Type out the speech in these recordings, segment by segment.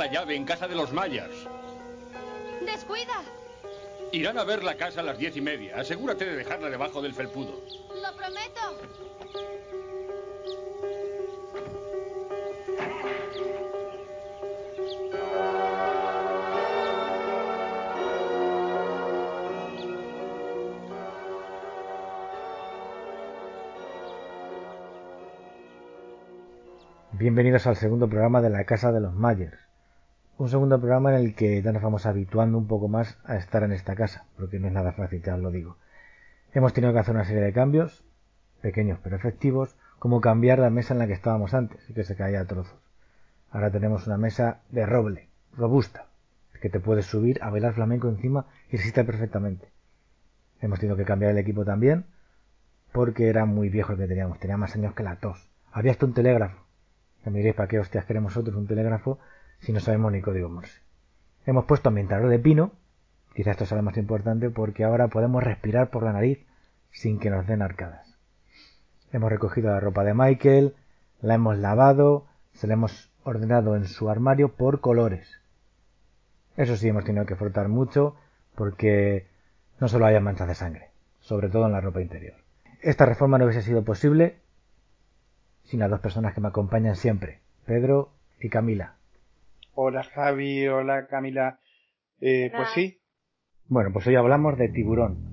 la llave en casa de los Mayers. ¡Descuida! Irán a ver la casa a las diez y media. Asegúrate de dejarla debajo del felpudo. ¡Lo prometo! Bienvenidos al segundo programa de la Casa de los Mayers. Un segundo programa en el que ya nos vamos habituando un poco más a estar en esta casa, porque no es nada fácil, ya os lo digo. Hemos tenido que hacer una serie de cambios, pequeños pero efectivos, como cambiar la mesa en la que estábamos antes y que se caía a trozos. Ahora tenemos una mesa de roble, robusta, que te puedes subir a bailar flamenco encima y resiste perfectamente. Hemos tenido que cambiar el equipo también, porque era muy viejo el que teníamos, tenía más años que la tos. Había hasta un telégrafo, que me diréis, ¿para qué hostias queremos nosotros un telégrafo si no sabemos ni código Morse? Hemos puesto ambientador de pino, quizás esto sea lo más importante, porque ahora podemos respirar por la nariz sin que nos den arcadas. Hemos recogido la ropa de Michael, la hemos lavado, se la hemos ordenado en su armario por colores. Eso sí, hemos tenido que frotar mucho porque no solo haya manchas de sangre, sobre todo en la ropa interior. Esta reforma no hubiese sido posible sin las dos personas que me acompañan siempre, Pedro y Camila. Hola Javi, hola Camila. Eh, pues sí. Bueno, pues hoy hablamos de tiburón.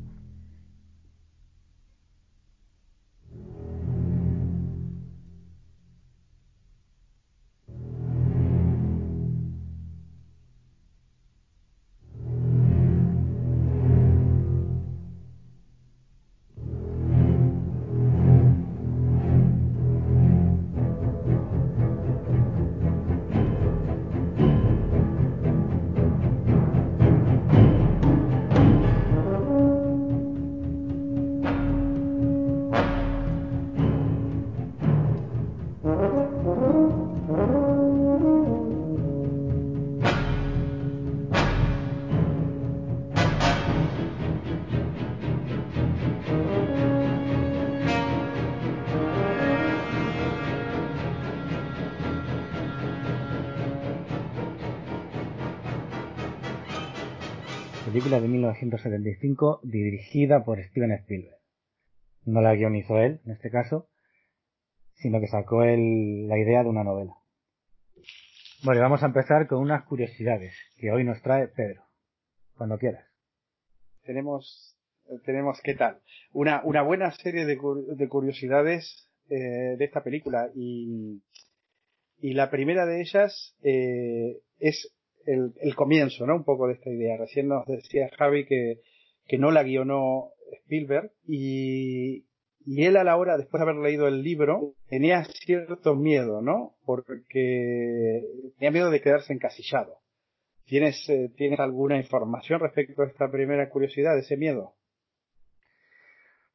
1975 dirigida por Steven Spielberg. No la guionizó él, en este caso, sino que sacó él la idea de una novela. Bueno, vamos a empezar con unas curiosidades que hoy nos trae Pedro. Cuando quieras. Tenemos, tenemos ¿qué tal? Una, una buena serie de, de curiosidades eh, de esta película y, y la primera de ellas eh, es el, el, comienzo, ¿no? Un poco de esta idea. Recién nos decía Javi que, que no la guionó Spielberg y, y él a la hora, después de haber leído el libro, tenía cierto miedo, ¿no? Porque tenía miedo de quedarse encasillado. ¿Tienes, eh, ¿Tienes alguna información respecto a esta primera curiosidad, ese miedo?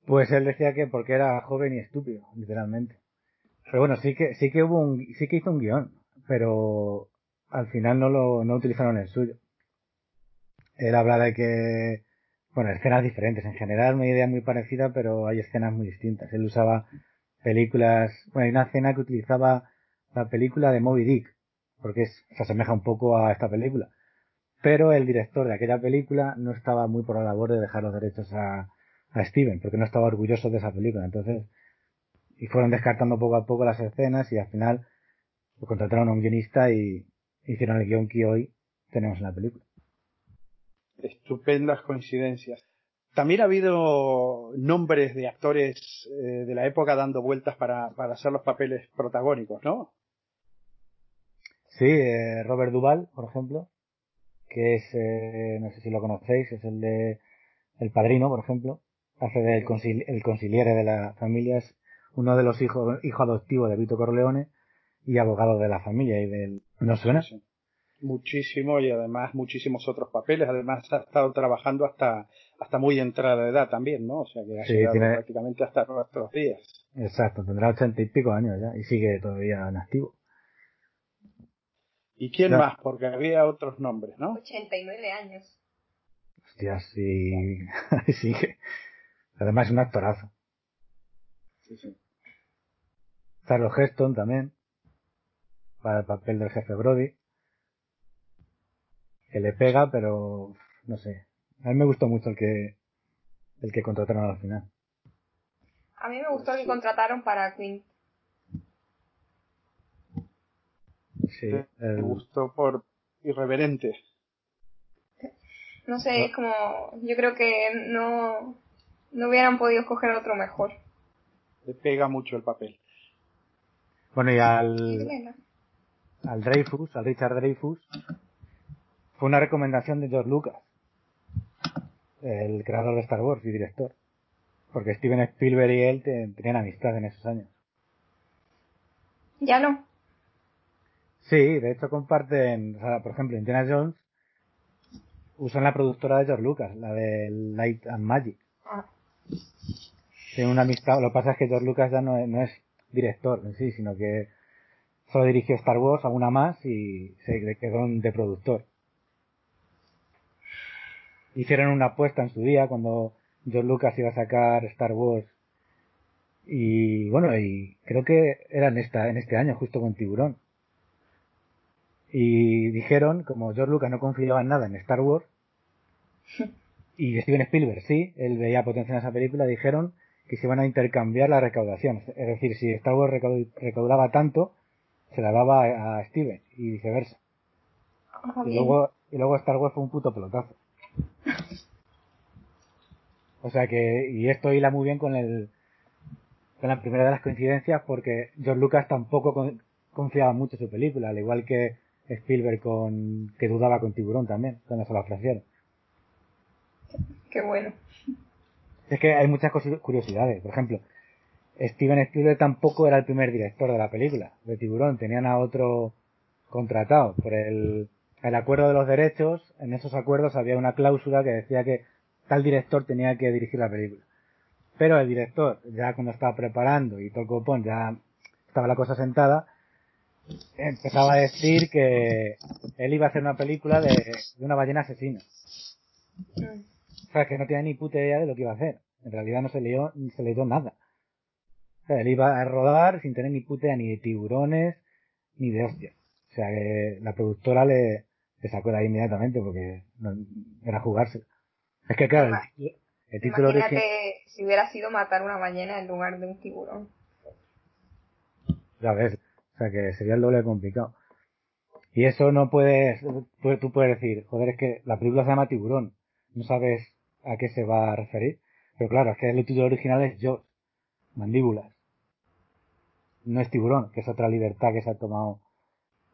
Pues él decía que porque era joven y estúpido, literalmente. Pero bueno, sí que, sí que hubo un, sí que hizo un guion, pero al final no lo no utilizaron el suyo. Él habla de que, bueno, escenas diferentes. En general, una idea muy parecida, pero hay escenas muy distintas. Él usaba películas, bueno, hay una escena que utilizaba la película de Moby Dick, porque es, se asemeja un poco a esta película. pero el director de aquella película no estaba muy por la labor de dejar los derechos a, a Steven, porque no estaba orgulloso de esa película. Entonces, y fueron descartando poco a poco las escenas y al final pues, contrataron a un guionista y hicieron el guion que hoy tenemos en la película. Estupendas coincidencias. También ha habido nombres de actores eh, de la época dando vueltas para, para hacer los papeles protagónicos, ¿no? Sí, eh, Robert Duvall, por ejemplo, que es, eh, no sé si lo conocéis, es el de El Padrino, por ejemplo, hace del el conciliere de la familia, es uno de los hijos, hijo adoptivo de Vito Corleone y abogado de la familia y del, ¿no suena? Sí. Muchísimo y además muchísimos otros papeles, además ha estado trabajando hasta, hasta muy entrada de edad también, ¿no? O sea que ha Sí, llegado tiene- prácticamente hasta nuestros días. Exacto, tendrá ochenta y pico años ya y sigue todavía en activo. ¿Y quién más? Porque había otros nombres, ¿no? 89 años. Hostias, sí, sigue. Además es un actorazo. Sí, sí. Charles Heston también, para el papel del jefe Brody, que le pega, pero no sé. A mí me gustó mucho el que el que contrataron al final. A mí me gustó que contrataron para Queen. Sí, Me gustó por irreverente. No sé, es como, yo creo que no, no hubieran podido escoger otro mejor. Le pega mucho el papel. bueno y al, al Dreyfus, al Richard Dreyfus, fue una recomendación de George Lucas, el creador de Star Wars y director, porque Steven Spielberg y él te- tenían amistad en esos años. Ya no. Sí, de hecho comparten, o sea, por ejemplo, Indiana Jones usan la productora de George Lucas, la de Light and Magic. Ah, Tienen una amistad, lo que pasa es que George Lucas ya no es, no es director en sí, sino que solo dirigió Star Wars, alguna más y se quedó de productor. Hicieron una apuesta en su día cuando George Lucas iba a sacar Star Wars y bueno, y creo que era en esta, en este año, justo con Tiburón. Y dijeron, como George Lucas no confiaba en nada en Star Wars, y Steven Spielberg sí, él veía potencia en esa película, dijeron que se iban a intercambiar la recaudación. Es decir, si Star Wars recau- recaudaba tanto, se la daba a, Steven y viceversa. ah, Y luego, y luego Star Wars fue un puto pelotazo. O sea que, y esto hila muy bien con el, con la primera de las coincidencias porque George Lucas tampoco con- confiaba mucho en su película, al igual que Spielberg con, que dudaba con Tiburón también, cuando se la ofrecieron. Qué bueno. Es que hay muchas curiosidades. Por ejemplo, Steven Spielberg tampoco era el primer director de la película, de Tiburón. Tenían a otro contratado por el, el acuerdo de los derechos. En esos acuerdos había una cláusula que decía que tal director tenía que dirigir la película. Pero el director, ya cuando estaba preparando y todo el copón, ya estaba la cosa sentada, empezaba a decir que él iba a hacer una película de, de una ballena asesina. Mm. O sea, que no tenía ni puta idea de lo que iba a hacer. En realidad no se leyó, ni se leyó nada. Sea, él iba a rodar sin tener ni puta idea ni de tiburones, ni de hostias. O sea, que la productora le, le sacó de ahí inmediatamente porque no, era jugarse. Es que claro, el, el título Imagínate original, si hubiera sido matar una ballena en lugar de un tiburón. ya ves, o sea que sería el doble complicado. Y eso no puedes, tú, tú puedes decir, joder, es que la película se llama Tiburón, no sabes a qué se va a referir. Pero claro, es que el título original es Jaws, mandíbulas. No es tiburón, que es otra libertad que se ha tomado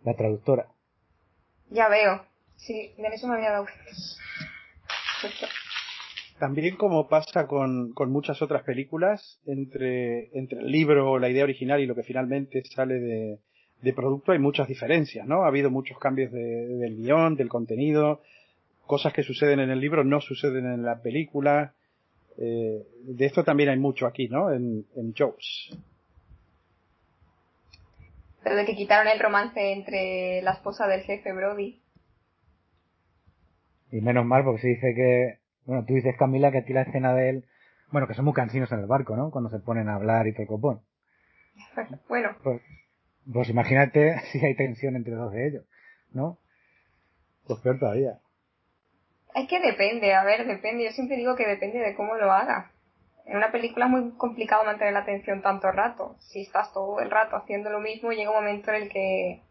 la traductora. Ya veo. Sí, de eso me había dado. También como pasa con, con muchas otras películas, entre, entre el libro, la idea original y lo que finalmente sale de, de producto hay muchas diferencias, ¿no? Ha habido muchos cambios de- del guion, del contenido, cosas que suceden en el libro no suceden en la película. Eh, de esto también hay mucho aquí, ¿no? En, en Jaws. Pero de que quitaron el romance entre la esposa del jefe Brody. Y menos mal, porque se dice que, bueno, tú dices Camila que a ti la escena de él, bueno, que son muy cansinos en el barco, ¿no? Cuando se ponen a hablar y todo el copón. Bueno, Pues, pues imagínate si hay tensión entre dos de ellos, ¿no? Pues peor todavía. Es que depende, a ver, depende. Yo siempre digo que depende de cómo lo hagas. En una película es muy complicado mantener la atención tanto rato. Si estás todo el rato haciendo lo mismo, llega un momento en el que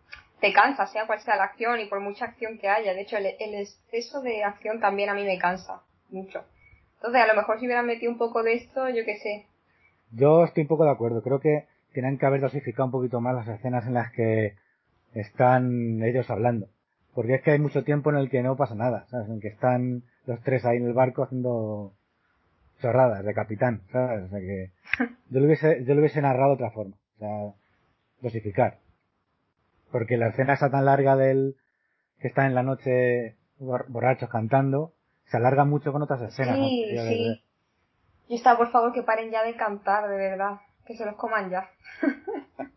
te cansa, sea cual sea la acción y por mucha acción que haya. De hecho, el, el exceso de acción también a mí me cansa mucho. Entonces, a lo mejor si hubieran metido un poco de esto, yo qué sé. Yo estoy un poco de acuerdo. Creo que tienen que haber dosificado un poquito más las escenas en las que están ellos hablando. Porque es que hay mucho tiempo en el que no pasa nada, ¿sabes? En que están los tres ahí en el barco haciendo chorradas de capitán, ¿sabes? O sea que yo lo hubiese, yo lo hubiese narrado de otra forma. O sea, dosificar. Porque la escena está tan larga del que está en la noche borrachos cantando, se alarga mucho con otras escenas. Sí, sí. Y está, por favor, que paren ya de cantar, de verdad. Que se los coman ya.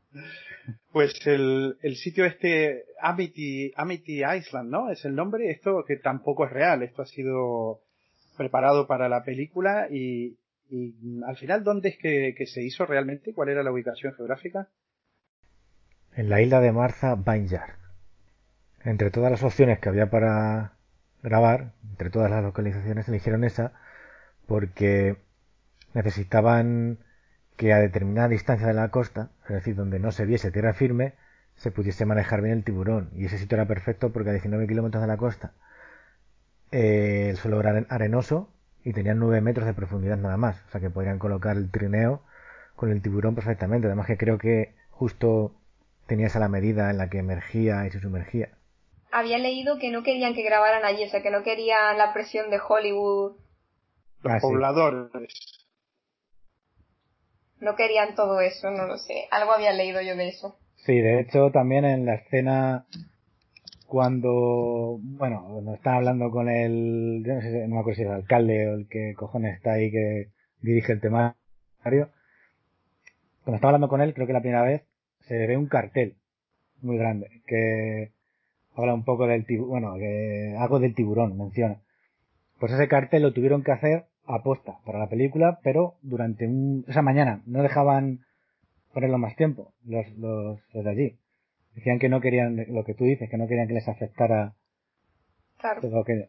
pues el, el sitio este, Amity, Amity Island, ¿no? Es el nombre. Esto que tampoco es real. Esto ha sido preparado para la película y, al final, ¿dónde es que, que, se hizo realmente? ¿Cuál era la ubicación geográfica? En la isla de Martha Vineyard. Entre todas las opciones que había para grabar, entre todas las localizaciones, eligieron esa porque necesitaban que a determinada distancia de la costa, es decir, donde no se viese tierra firme, se pudiese manejar bien el tiburón. Y ese sitio era perfecto porque a 19 kilómetros de la costa eh, el suelo era arenoso y tenían 9 metros de profundidad nada más. O sea que podrían colocar el trineo con el tiburón perfectamente. Además que creo que justo tenía esa la medida en la que emergía y se sumergía. Había leído que no querían que grabaran allí, o sea que no querían la presión de Hollywood. Los ah, pobladores no querían todo eso, no lo sé. Algo había leído yo de eso. Sí, de hecho también en la escena cuando, bueno, cuando están hablando con el, yo no sé, no me acuerdo si es el alcalde o el que cojones está ahí que dirige el temario, cuando está hablando con él, creo que la primera vez, se ve un cartel muy grande que habla un poco del tiburón, bueno, que algo del tiburón menciona. Pues ese cartel lo tuvieron que hacer aposta para la película, pero durante un, esa mañana no dejaban ponerlo más tiempo los, los, los de allí. Decían que no querían, lo que tú dices, que no querían que les afectara claro. todo que...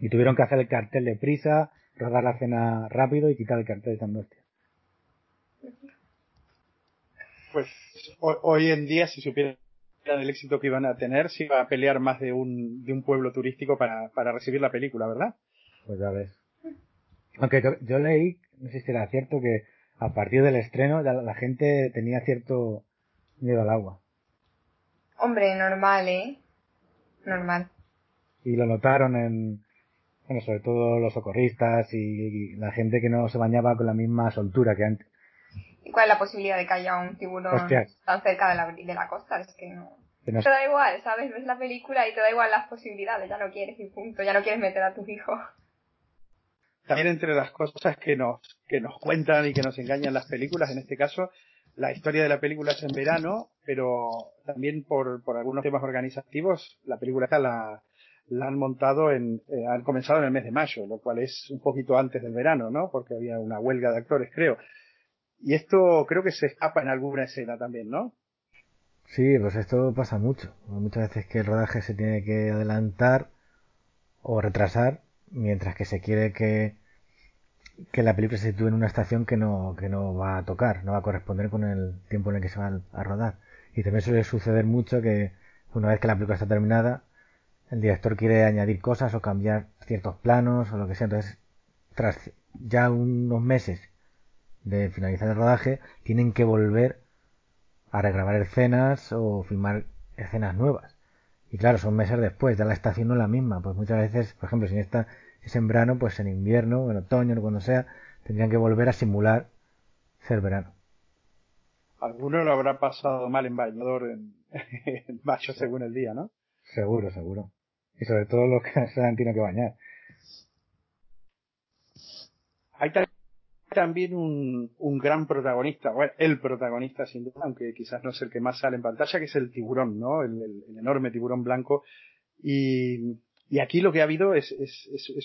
Y tuvieron que hacer el cartel de prisa, rodar la cena rápido y quitar el cartel de tan bestia. Pues hoy en día, si supieran el éxito que iban a tener, se iba a pelear más de un, de un pueblo turístico para, para recibir la película, ¿verdad? Pues ya ves. Aunque yo, leí, no sé si era cierto, que a partir del estreno ya la gente tenía cierto miedo al agua. Hombre, normal, ¿eh? Normal. Y lo notaron en, bueno, sobre todo los socorristas y, la gente que no se bañaba con la misma soltura que antes. ¿Y cuál es la posibilidad de que haya un tiburón tan cerca de la, de la costa? Es que no. Te da igual, ¿sabes? Ves la película y te da igual las posibilidades, ya no quieres y punto, ya no quieres meter a tus hijos también entre las cosas que nos, que nos cuentan y que nos engañan las películas, en este caso, la historia de la película es en verano, pero también por, por algunos temas organizativos, la película esta la, la han montado en, eh, han comenzado en el mes de mayo, lo cual es un poquito antes del verano, ¿no? Porque había una huelga de actores, creo. Y esto creo que se escapa en alguna escena también, ¿no? Sí, pues esto pasa mucho. Muchas veces que el rodaje se tiene que adelantar o retrasar mientras que se quiere que, que la película se sitúe en una estación que no, que no va a tocar, no va a corresponder con el tiempo en el que se va a rodar. Y también suele suceder mucho que una vez que la película está terminada, el director quiere añadir cosas o cambiar ciertos planos o lo que sea. Entonces, tras ya unos meses de finalizar el rodaje, tienen que volver a regrabar escenas o filmar escenas nuevas. Y claro, son meses después, ya la estación no es la misma. Pues muchas veces, por ejemplo, si esta es en verano, pues en invierno, en otoño, o cuando sea, tendrían que volver a simular ser verano. Alguno lo habrá pasado mal en bañador en, en mayo según el día, ¿no? Seguro, seguro. Y sobre todo los que se han tenido que bañar. Hay también un, un gran protagonista, bueno, el protagonista sin duda, aunque quizás no es el que más sale en pantalla, que es el tiburón, ¿no? El, el, enorme tiburón blanco. Y, y, aquí lo que ha habido es,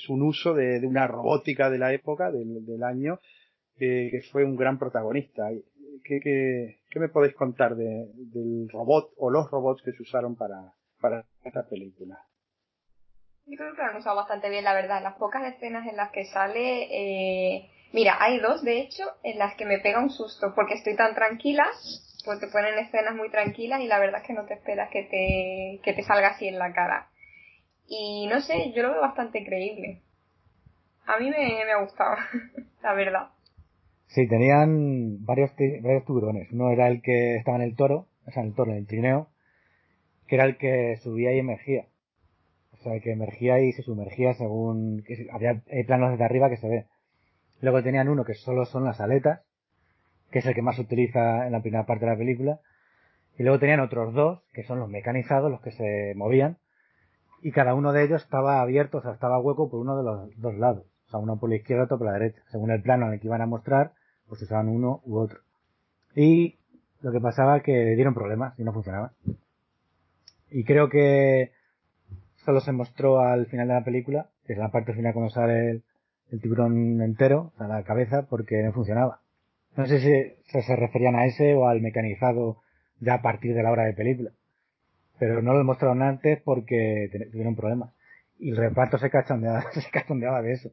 un uso de, una robótica de la época, del, año, que, fue un gran protagonista. ¿Qué, qué, me podéis contar de, del robot o los robots que se usaron para, para esta película? Yo creo que lo han usado bastante bien, la verdad. Las pocas escenas en las que sale, eh... mira, hay dos de hecho en las que me pega un susto porque estoy tan tranquila, pues te ponen escenas muy tranquilas y la verdad es que no te esperas que te, que te salga así en la cara. Y no sé, yo lo veo bastante creíble. A mí me, me ha gustado, la verdad. Sí, tenían varios, varios tiburones. Uno era el que estaba en el toro, o sea, en el toro, en el trineo, que era el que subía y emergía. O sea, que emergía y se sumergía según... Que había planos desde arriba que se ve. Luego tenían uno que solo son las aletas, que es el que más se utiliza en la primera parte de la película. Y luego tenían otros dos, que son los mecanizados, los que se movían. Y cada uno de ellos estaba abierto, o sea, estaba hueco por uno de los dos lados. O sea, uno por la izquierda, otro por la derecha. Según el plano en el que iban a mostrar, pues usaban uno u otro. Y lo que pasaba que dieron problemas y no funcionaban. Y creo que solo se mostró al final de la película, que es la parte final cuando sale el, el tiburón entero, a la cabeza, porque no funcionaba. No sé si se referían a ese o al mecanizado ya a partir de la hora de película. Pero no lo mostraron antes porque tuvieron problemas. Y el reparto se cachondeaba, de eso.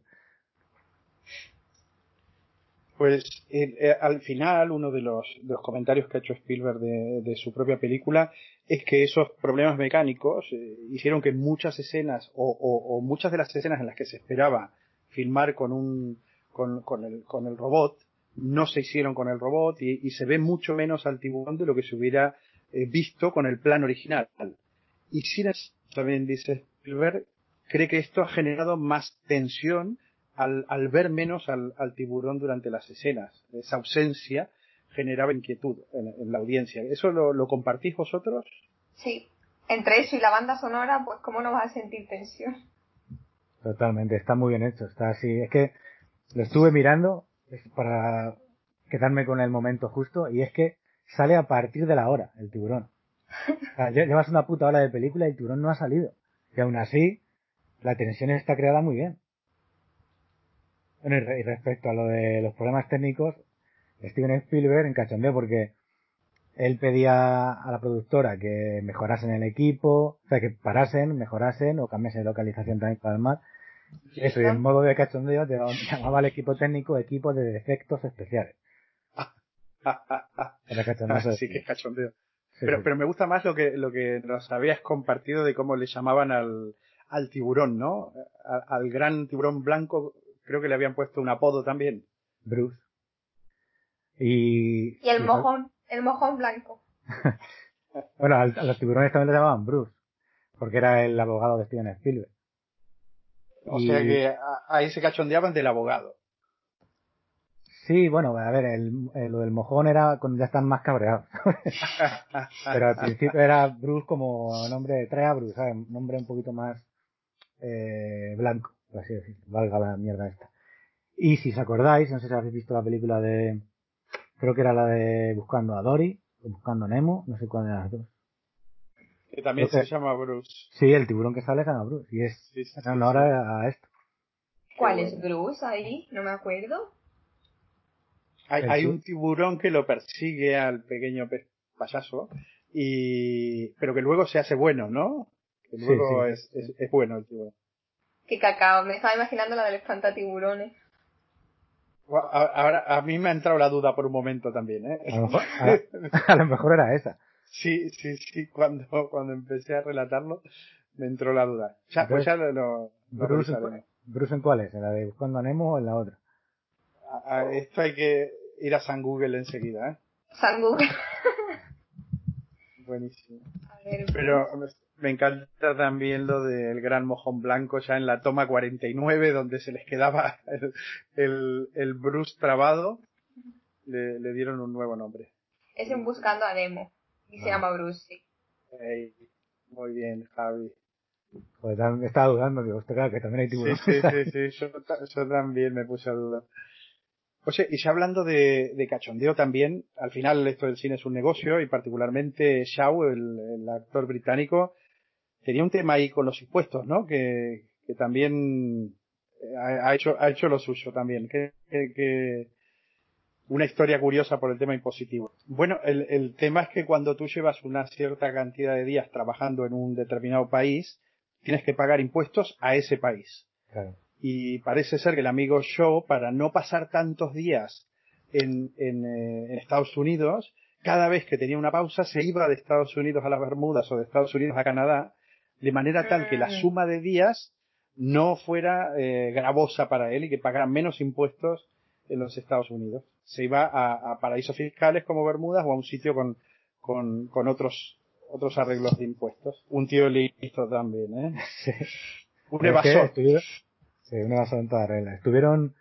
Pues eh, al final uno de los, de los, comentarios que ha hecho Spielberg de, de, su propia película es que esos problemas mecánicos eh, hicieron que muchas escenas o, o, o, muchas de las escenas en las que se esperaba filmar con un con, con, el, con el robot no se hicieron con el robot y, y, se ve mucho menos al tiburón de lo que se hubiera eh, visto con el plan original. Y sin también dice Spielberg, cree que esto ha generado más tensión al, al ver menos al, al, tiburón durante las escenas. Esa ausencia generaba inquietud en, en la audiencia. ¿Eso lo, lo, compartís vosotros? Sí. Entre eso y la banda sonora, pues cómo no vas a sentir tensión. Totalmente, está muy bien hecho, está así. Es que lo estuve mirando para quedarme con el momento justo y es que sale a partir de la hora el tiburón. O sea, llevas una puta hora de película y el tiburón no ha salido. Y aún así, la tensión está creada muy bien. Bueno, y respecto a lo de los problemas técnicos, Steven Spielberg en cachondeo porque él pedía a la productora que mejorasen el equipo, o sea, que parasen, mejorasen o cambiasen de localización también para el mar. Eso, y en modo de cachondeo llamaba al equipo técnico equipo de defectos especiales. Era cachondeo. sí, que es cachondeo. Pero, pero me gusta más lo que, lo que nos habías compartido de cómo le llamaban al, al tiburón, ¿no? Al, al gran tiburón blanco creo que le habían puesto un apodo también. Bruce. Y, y el mojón, el mojón blanco. bueno, a, a, los tiburones también le llamaban Bruce, porque era el abogado de Steven Spielberg. O y... sea que ahí se cachondeaban del abogado. Sí, bueno, a ver, el, el, lo del mojón era cuando ya están más cabreados. Pero al principio era Bruce como nombre, trae a Bruce, ¿sabes? Un nombre un poquito más eh, blanco por así decirlo, valga la mierda esta. Y si os acordáis, no sé si habéis visto la película de, creo que era la de Buscando a Dory, o Buscando a Nemo, no sé cuál de las dos. Que también creo se que, llama Bruce. Sí, el tiburón que sale se llama Bruce, y es sí, sí, en honor sí, a esto. ¿Cuál es Bruce ahí? No me acuerdo. Hay, hay un tiburón que lo persigue al pequeño pez payaso, y, pero que luego se hace bueno, ¿no? Que luego es, es, es bueno el tiburón. Qué cacao, me estaba imaginando la del espantatiburones. Ahora, a mí me ha entrado la duda por un momento también, ¿eh? A lo mejor, a, a lo mejor era esa. Sí, sí, sí, cuando, cuando empecé a relatarlo me entró la duda. Ya, pues ya lo, lo, Bruce, en, ¿Bruce en cuál es? ¿En la de Buscando a Nemo o en la otra? A, a esto hay que ir a San Google enseguida, ¿eh? San Google. Buenísimo. Ver, Pero me encanta también lo del gran mojón blanco ya en la toma 49 donde se les quedaba el, el, el Bruce trabado. Le, le, dieron un nuevo nombre. Es en Buscando a Nemo. Y se ah. llama Bruce, sí. Hey, muy bien, Javi. Pues estaba dudando, digo, claro que también hay tiburones. Sí, sí, sí, sí. Yo, yo, también me puse a dudar. Oye, y ya hablando de, de, cachondeo también, al final esto del cine es un negocio y particularmente Shaw, el, el actor británico, tenía un tema ahí con los impuestos, ¿no? Que, que también ha, ha, hecho, ha hecho lo suyo también. Que, que, que, una historia curiosa por el tema impositivo. Bueno, el, el tema es que cuando tú llevas una cierta cantidad de días trabajando en un determinado país, tienes que pagar impuestos a ese país. Claro. Y parece ser que el amigo Shaw, para no pasar tantos días en, en, eh, en Estados Unidos, cada vez que tenía una pausa se iba de Estados Unidos a las Bermudas o de Estados Unidos a Canadá, de manera tal que la Mm. suma de días no fuera eh, gravosa para él y que pagara menos impuestos en los Estados Unidos. Se iba a, a paraísos fiscales como Bermudas o a un sitio con, con, con otros otros arreglos de impuestos. Un tío listo también, ¿eh? Un Pero es que evasor. estuvieron- sí, un evasor en toda regla. Estuvieron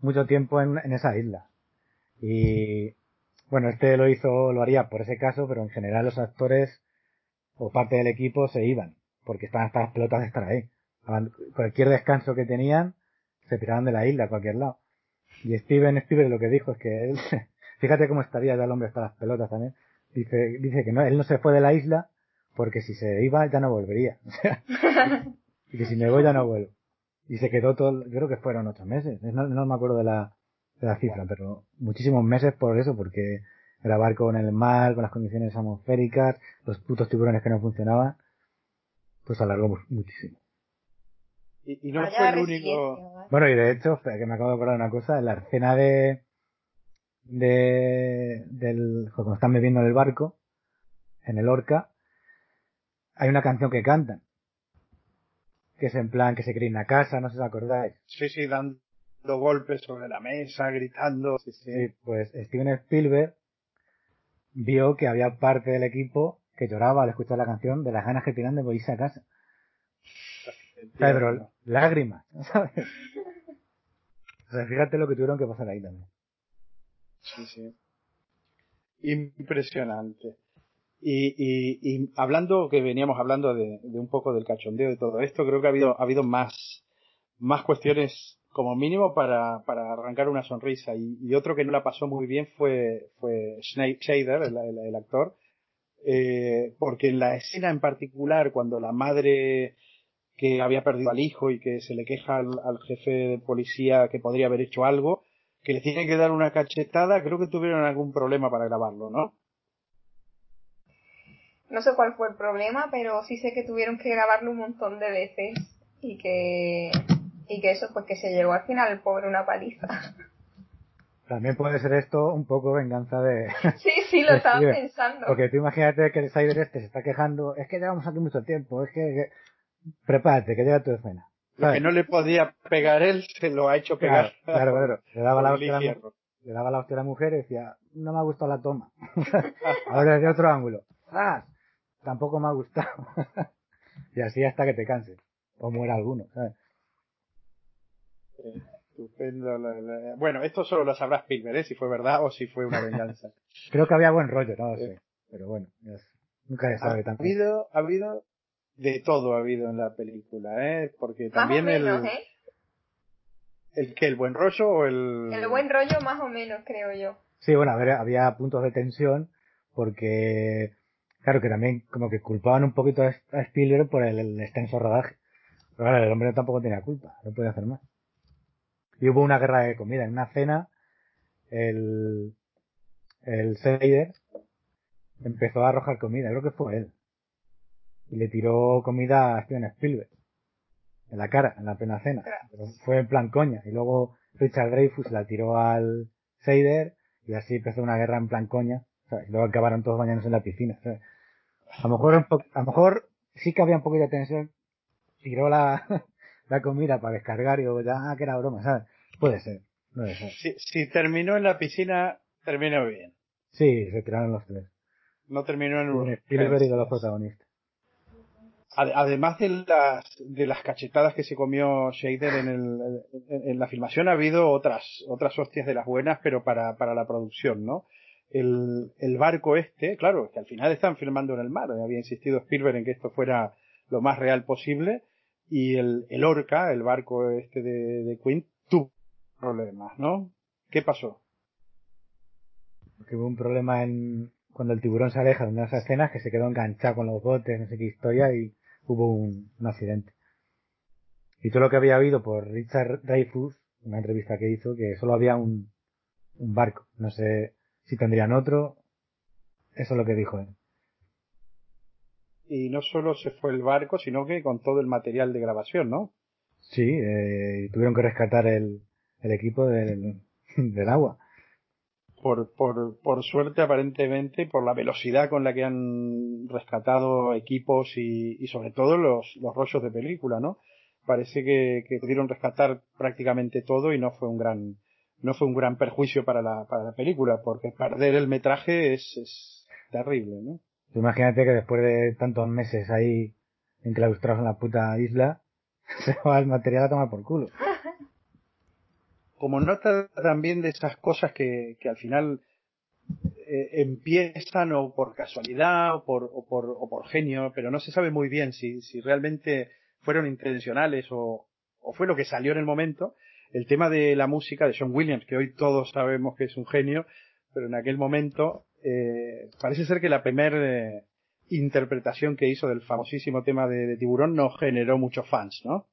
mucho tiempo en, en esa isla. Y bueno, este lo hizo, lo haría por ese caso, pero en general los actores o parte del equipo se iban, porque estaban hasta las pelotas de estar ahí. Cualquier descanso que tenían, se tiraban de la isla a cualquier lado. Y Steven Spielberg lo que dijo es que él, fíjate cómo estaría ya el hombre hasta las pelotas también. Dice, dice que no, él no se fue de la isla porque si se iba ya no volvería. Y que si me voy ya no vuelvo. Y se quedó todo, yo creo que fueron ocho meses, no, no me acuerdo de la, de la cifra, pero muchísimos meses por eso, porque era barco en el mar, con las condiciones atmosféricas, los putos tiburones que no funcionaban, pues alargó mu- muchísimo. Y, y no Vaya fue el único. Bueno, y de hecho, que me acabo de acordar de una cosa, en la escena de, de, del, cuando están bebiendo en el barco, en el Orca, hay una canción que cantan, que es en plan que se cree una casa, no sé si os acordáis. Sí, sí, dando golpes sobre la mesa, gritando. Sí, sí. Sí, pues Steven Spielberg vio que había parte del equipo que lloraba al escuchar la canción de las ganas que tenían de irse a casa. Pero lágrimas, ¿sabes? O sea, fíjate lo que tuvieron que pasar ahí también. Sí, sí. Impresionante. Y, y, y hablando, que veníamos hablando de, de un poco del cachondeo de todo esto, creo que ha habido, ha habido más, más cuestiones como mínimo para, para arrancar una sonrisa. Y, y otro que no la pasó muy bien fue, fue Shader, el, el- el actor, eh, porque en la escena en particular, cuando la madre que había perdido al hijo y que se le queja al, al jefe de policía que podría haber hecho algo, que le tienen que dar una cachetada, creo que tuvieron algún problema para grabarlo, ¿no? No sé cuál fue el problema, pero sí sé que tuvieron que grabarlo un montón de veces y que y que eso pues que se llevó al final el pobre una paliza. También puede ser esto un poco venganza de... sí, sí, lo estaba Steven, pensando. Porque tú imagínate que el Cyber este se está quejando, es que llevamos aquí mucho tiempo, es que... que- Prepárate, que llega tu escena. Lo que no le podía pegar él, se lo ha hecho pegar. Claro, claro, claro. Le daba la hostia le daba la hostia a la mujer y decía, no me ha gustado la toma. Ahora desde otro ángulo. ¡Zas! Tampoco me ha gustado. y así hasta que te canses. O muera alguno, ¿sabes? Estupendo. la- la- Bueno, esto solo lo sabrá Spielberg, ¿eh? si fue verdad o si fue una venganza. Creo que había buen rollo, no lo sé. Pero bueno, nunca se ha sabe tampoco. habido, ha habido de todo ha habido en la película, ¿eh? Porque más o también menos, el, ¿eh? el que el buen rollo o el El buen rollo más o menos, creo yo. Sí, bueno, a ver, había puntos de tensión porque, claro, que también como que culpaban un poquito a Spielberg por el, extenso rodaje. Pero claro, el hombre tampoco tenía culpa, no podía hacer más. Y hubo una guerra de comida. En una cena, el, el Seider empezó a arrojar comida, creo que fue él. Y le tiró comida a Steven Spielberg. En la cara, en la plena cena. Pero fue en plan coña. Y luego Richard Dreyfuss la tiró al Seider y así empezó una guerra en plan coña. ¿sabes? Y luego acabaron todos bañándose en la piscina. A lo mejor un po- a lo mejor sí que había un poquito de tensión. Tiró la, la comida para descargar y luego ya, ah, que era broma, ¿sabes? Puede ser, puede ser. si, si terminó en la piscina, terminó bien. Sí, se tiraron los tres. No terminó en un Spielberg y los protagonistas. Ade- Además de las, de las cachetadas que se comió Shader en, el, en, en la filmación, ha habido otras, otras hostias de las buenas, pero para, para la producción, ¿no? El, el barco este, claro, que al final están filmando en el mar, había insistido Spielberg en que esto fuera lo más real posible, y el, el Orca, el barco este de, de Queen, tuvo problemas, ¿no? ¿Qué pasó? Porque hubo un problema en cuando el tiburón se aleja de una de esas escenas que se quedó enganchado con los botes, no sé qué historia, y hubo un, un accidente. Y todo lo que había habido por Richard Dreyfuss, una entrevista que hizo, que solo había un, un barco. No sé si tendrían otro. Eso es lo que dijo él. y no solo se fue el barco, sino que con todo el material de grabación, ¿no? Sí, eh, tuvieron que rescatar el, el equipo del, del agua. Por, por, por suerte, aparentemente, por la velocidad con la que han rescatado equipos y, y sobre todo los, los rollos de película, ¿no? Parece que, que pudieron rescatar prácticamente todo y no fue un gran, no fue un gran perjuicio para la, para la película, porque perder el metraje es, es terrible, ¿no? Imagínate que después de tantos meses ahí enclaustrados en la puta isla, se va el material a tomar por culo. Como nota también de esas cosas que, que al final eh, empiezan o por casualidad o por, o por, o por genio, pero no se sabe muy bien si, si realmente fueron intencionales o, o fue lo que salió en el momento, el tema de la música de John Williams, que hoy todos sabemos que es un genio, pero en aquel momento eh, parece ser que la primera eh, interpretación que hizo del famosísimo tema de, Tiburón no generó muchos fans, ¿no?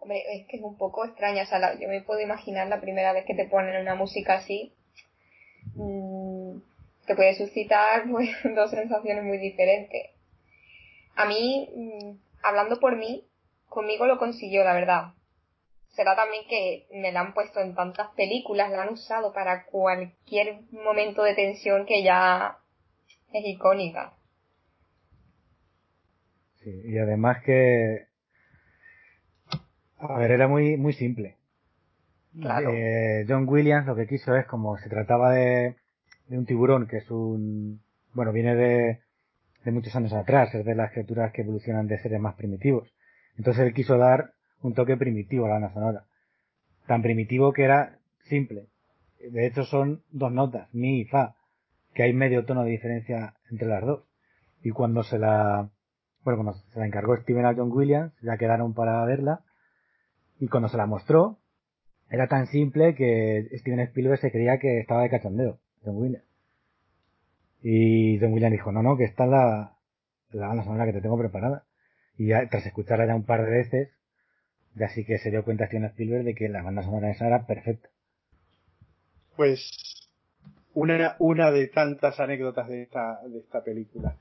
Hombre, es que es un poco extraña, o sea, yo me puedo imaginar la primera vez que te ponen una música así, mmm, te puede suscitar pues, dos sensaciones muy diferentes. A mí, mmm, hablando por mí, conmigo lo consiguió, la verdad será también que me la han puesto en tantas películas, la han usado para cualquier momento de tensión que ya es icónica. Sí, y además que a ver, era muy muy simple. Claro. Eh, John Williams lo que quiso es como se trataba de, de un tiburón que es un bueno, viene de, de muchos años atrás, es de las criaturas que evolucionan de seres más primitivos. Entonces él quiso dar un toque primitivo a la banda sonora. Tan primitivo que era simple. De hecho son dos notas, mi y fa, que hay medio tono de diferencia entre las dos. Y cuando se la, bueno, cuando se la encargó Steven a John Williams, ya quedaron para verla, y cuando se la mostró, era tan simple que Steven Spielberg se creía que estaba de cachondeo, John Williams. Y John Williams dijo, no, no, que esta es la, la banda sonora que te tengo preparada. Y ya, tras escucharla ya un par de veces, ya sí que se dio cuenta Steven Spielberg de que la banda sonora esa era perfecta. Pues una, una de tantas anécdotas de esta, de esta película.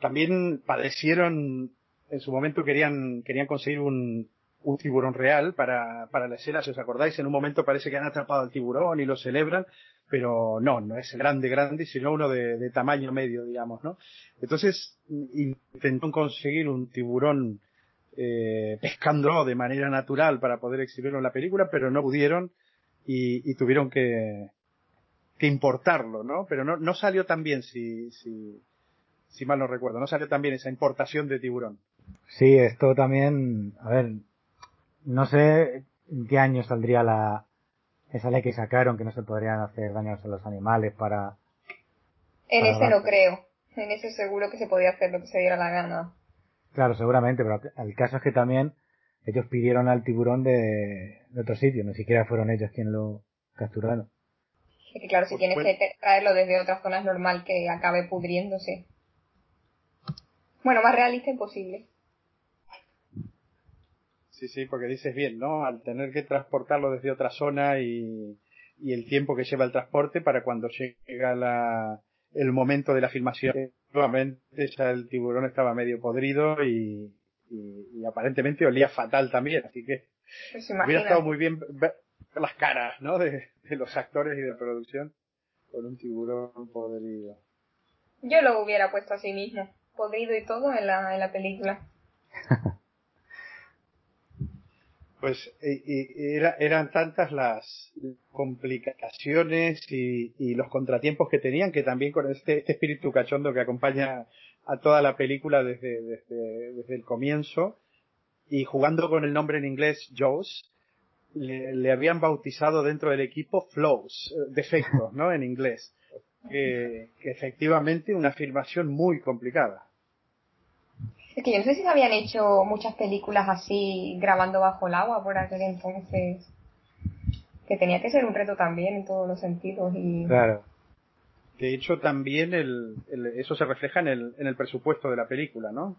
También padecieron, en su momento querían, querían conseguir un, un tiburón real para, para la escena, si os acordáis, en un momento parece que han atrapado al tiburón y lo celebran, pero no, no es grande, grande, sino uno de, de tamaño medio, digamos, ¿no? Entonces, intentó conseguir un tiburón eh, pescando de manera natural para poder exhibirlo en la película, pero no pudieron y, y tuvieron que, que importarlo, ¿no? Pero no, no salió tan bien, si, si, si mal no recuerdo, no salió tan bien esa importación de tiburón. Sí, esto también, a ver, no sé en qué año saldría la esa ley que sacaron que no se podrían hacer daños a los animales para. En para ese no creo. En ese seguro que se podía hacer lo que se diera la gana. Claro, seguramente, pero el caso es que también ellos pidieron al tiburón de, de otro sitio, ni siquiera fueron ellos quienes lo capturaron. Es que claro, si tienes que traerlo desde otra zona es normal que acabe pudriéndose. Bueno, más realista imposible. Sí, sí, porque dices bien, ¿no? Al tener que transportarlo desde otra zona y, y el tiempo que lleva el transporte para cuando llega la, el momento de la filmación, nuevamente ya el tiburón estaba medio podrido y, y, y aparentemente olía fatal también, así que Pues hubiera estado muy bien ver las caras, ¿no? De, de los actores y de producción con un tiburón podrido. Yo lo hubiera puesto así mismo, podrido y todo en la, en la película. Pues y, era, eran tantas las complicaciones y, y, los contratiempos que tenían que también con este, este, espíritu cachondo que acompaña a toda la película desde, el comienzo y jugando con el nombre en inglés Joes, le, habían bautizado dentro del equipo Flows, defectos, ¿no? En inglés. Que efectivamente una afirmación muy complicada. Es que yo no sé si se habían hecho muchas películas así grabando bajo el agua por aquel entonces. Que tenía que ser un reto también en todos los sentidos. Y... Claro. De hecho, también el, el, eso se refleja en el, en el presupuesto de la película, ¿no?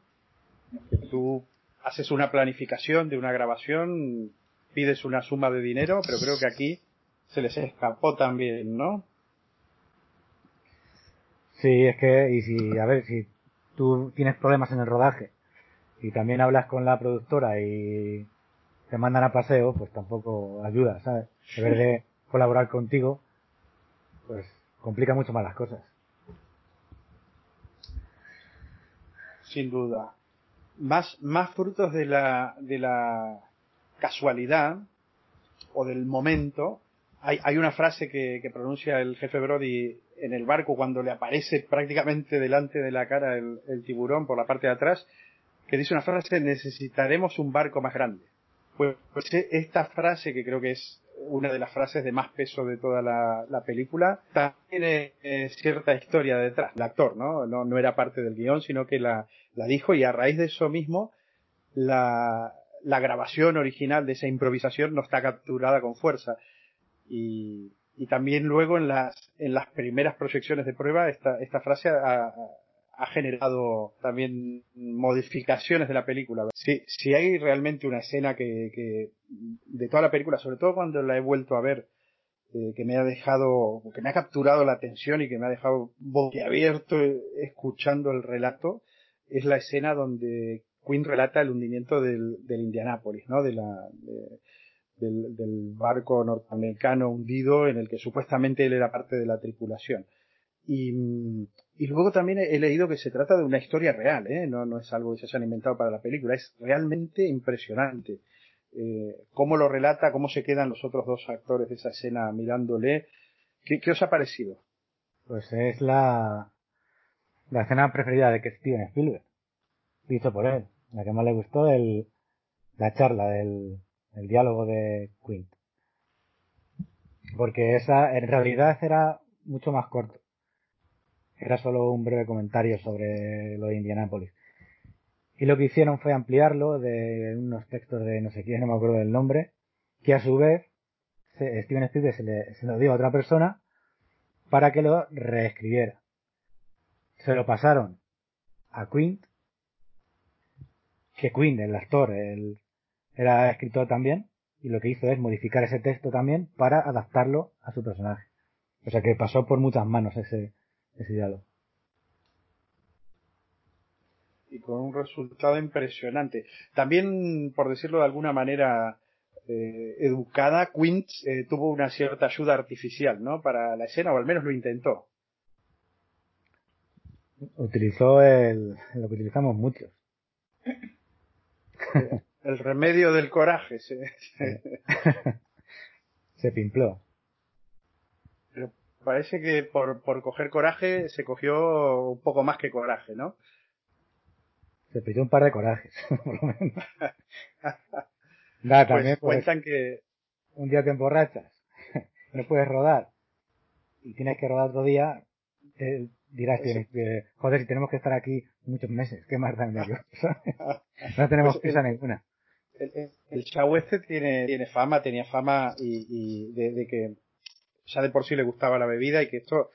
Que tú haces una planificación de una grabación, pides una suma de dinero, pero creo que aquí se les escapó también, ¿no? Sí, es que, y si, a ver, si tú tienes problemas en el rodaje y también hablas con la productora y te mandan a paseo, pues tampoco ayuda, ¿sabes? En vez de colaborar contigo, pues complica mucho más las cosas. Sin duda. Más, más frutos de la, de la casualidad o del momento. Hay, hay una frase que, que pronuncia el jefe Brody en el barco cuando le aparece prácticamente delante de la cara el, tiburón por la parte de atrás, que dice una frase, necesitaremos un barco más grande. Pues, pues e, esta frase, que creo que es una de las frases de más peso de toda la, la película, también tiene eh, cierta historia detrás. El actor, ¿no? ¿no? No era parte del guion, sino que la, la dijo y a raíz de eso mismo, la, la grabación original de esa improvisación no está capturada con fuerza. Y, y también luego en las, en las primeras proyecciones de prueba esta, esta frase ha, generado también modificaciones de la película. Si, si hay realmente una escena que, que, de toda la película, sobre todo cuando la he vuelto a ver, eh, que me ha dejado, que me ha capturado la atención y que me ha dejado boquiabierto escuchando el relato, es la escena donde Quinn relata el hundimiento del, del Indianápolis, ¿no? De la, del, barco norteamericano hundido en el que supuestamente él era parte de la tripulación. Y, y luego también he, leído que se trata de una historia real, ¿eh? no, no es algo que se hayan inventado para la película, es realmente impresionante. Eh, cómo lo relata, cómo se quedan los otros dos actores de esa escena mirándole. ¿Qué, os ha parecido? Pues es la, la escena preferida de Steven Spielberg, dicho por él, la que más le gustó, el, la charla del, el diálogo de Quint. Porque esa en realidad era mucho más corto. Era solo un breve comentario sobre lo de Indianápolis. Y lo que hicieron fue ampliarlo de unos textos de no sé quién, no me acuerdo del nombre, que a su vez Steven Spielberg se, le, se lo dio a otra persona para que lo reescribiera. Se lo pasaron a Quint, que Quint, el actor, el, era escritor también, y lo que hizo es modificar ese texto también para adaptarlo a su personaje. O sea que pasó por muchas manos ese, ese diálogo. Y con un resultado impresionante. También, por decirlo de alguna manera eh, educada, Quint eh, tuvo una cierta ayuda artificial, ¿no? Para la escena, o al menos lo intentó. Utilizó el, lo que utilizamos muchos. El remedio del coraje. Se, se, se pimpló. Pero parece que por, por coger coraje se cogió un poco más que coraje, ¿no? Se pidió un par de corajes, por lo menos. Nada, pues también cuentan que un día te emborrachas, no puedes rodar y tienes que rodar otro día, dirás tienes que, joder, si tenemos que estar aquí muchos meses, ¿qué más da ello? no tenemos Pues prisa ninguna. El, el, chavo este tiene, tiene fama, tenía fama y, y de, de que ya de por sí le gustaba la bebida y que esto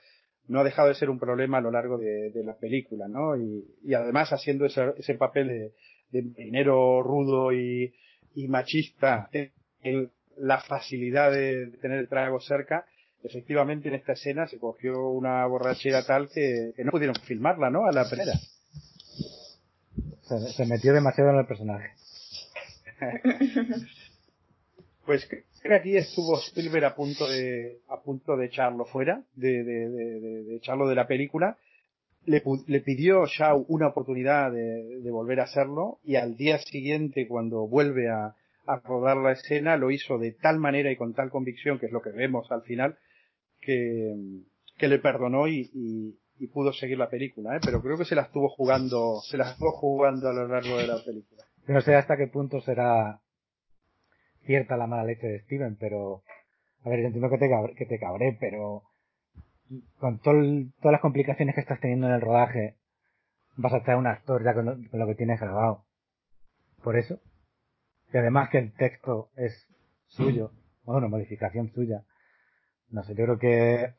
no ha dejado de ser un problema a lo largo de, de la película, ¿no? Y, y además haciendo ese, ese papel de, de marinero rudo y, y machista, el- la facilidad de tener el trago cerca, efectivamente en esta escena se cogió una borrachera tal que, que no pudieron filmarla, ¿no? A la primera. Se, se metió demasiado en el personaje. Pues creo que aquí estuvo Spielberg a punto de a punto de echarlo fuera, de, de, de, de- echarlo de la película. Le, le pidió Shaw una oportunidad de, de volver a hacerlo y al día siguiente cuando vuelve a, a rodar la escena lo hizo de tal manera y con tal convicción, que es lo que vemos al final, que, que le perdonó y, y, y pudo seguir la película, ¿eh? pero creo que se la estuvo jugando, se la estuvo jugando a lo largo de la película. No sé hasta qué punto será cierta la mala leche de Steven, pero a ver, yo entiendo que te, cabre, que te cabré, pero con todas las complicaciones que estás teniendo en el rodaje, vas a traer un actor ya con lo, con lo que tienes grabado. Por eso. Y además que el texto es suyo, bueno, una modificación suya. No sé, yo creo que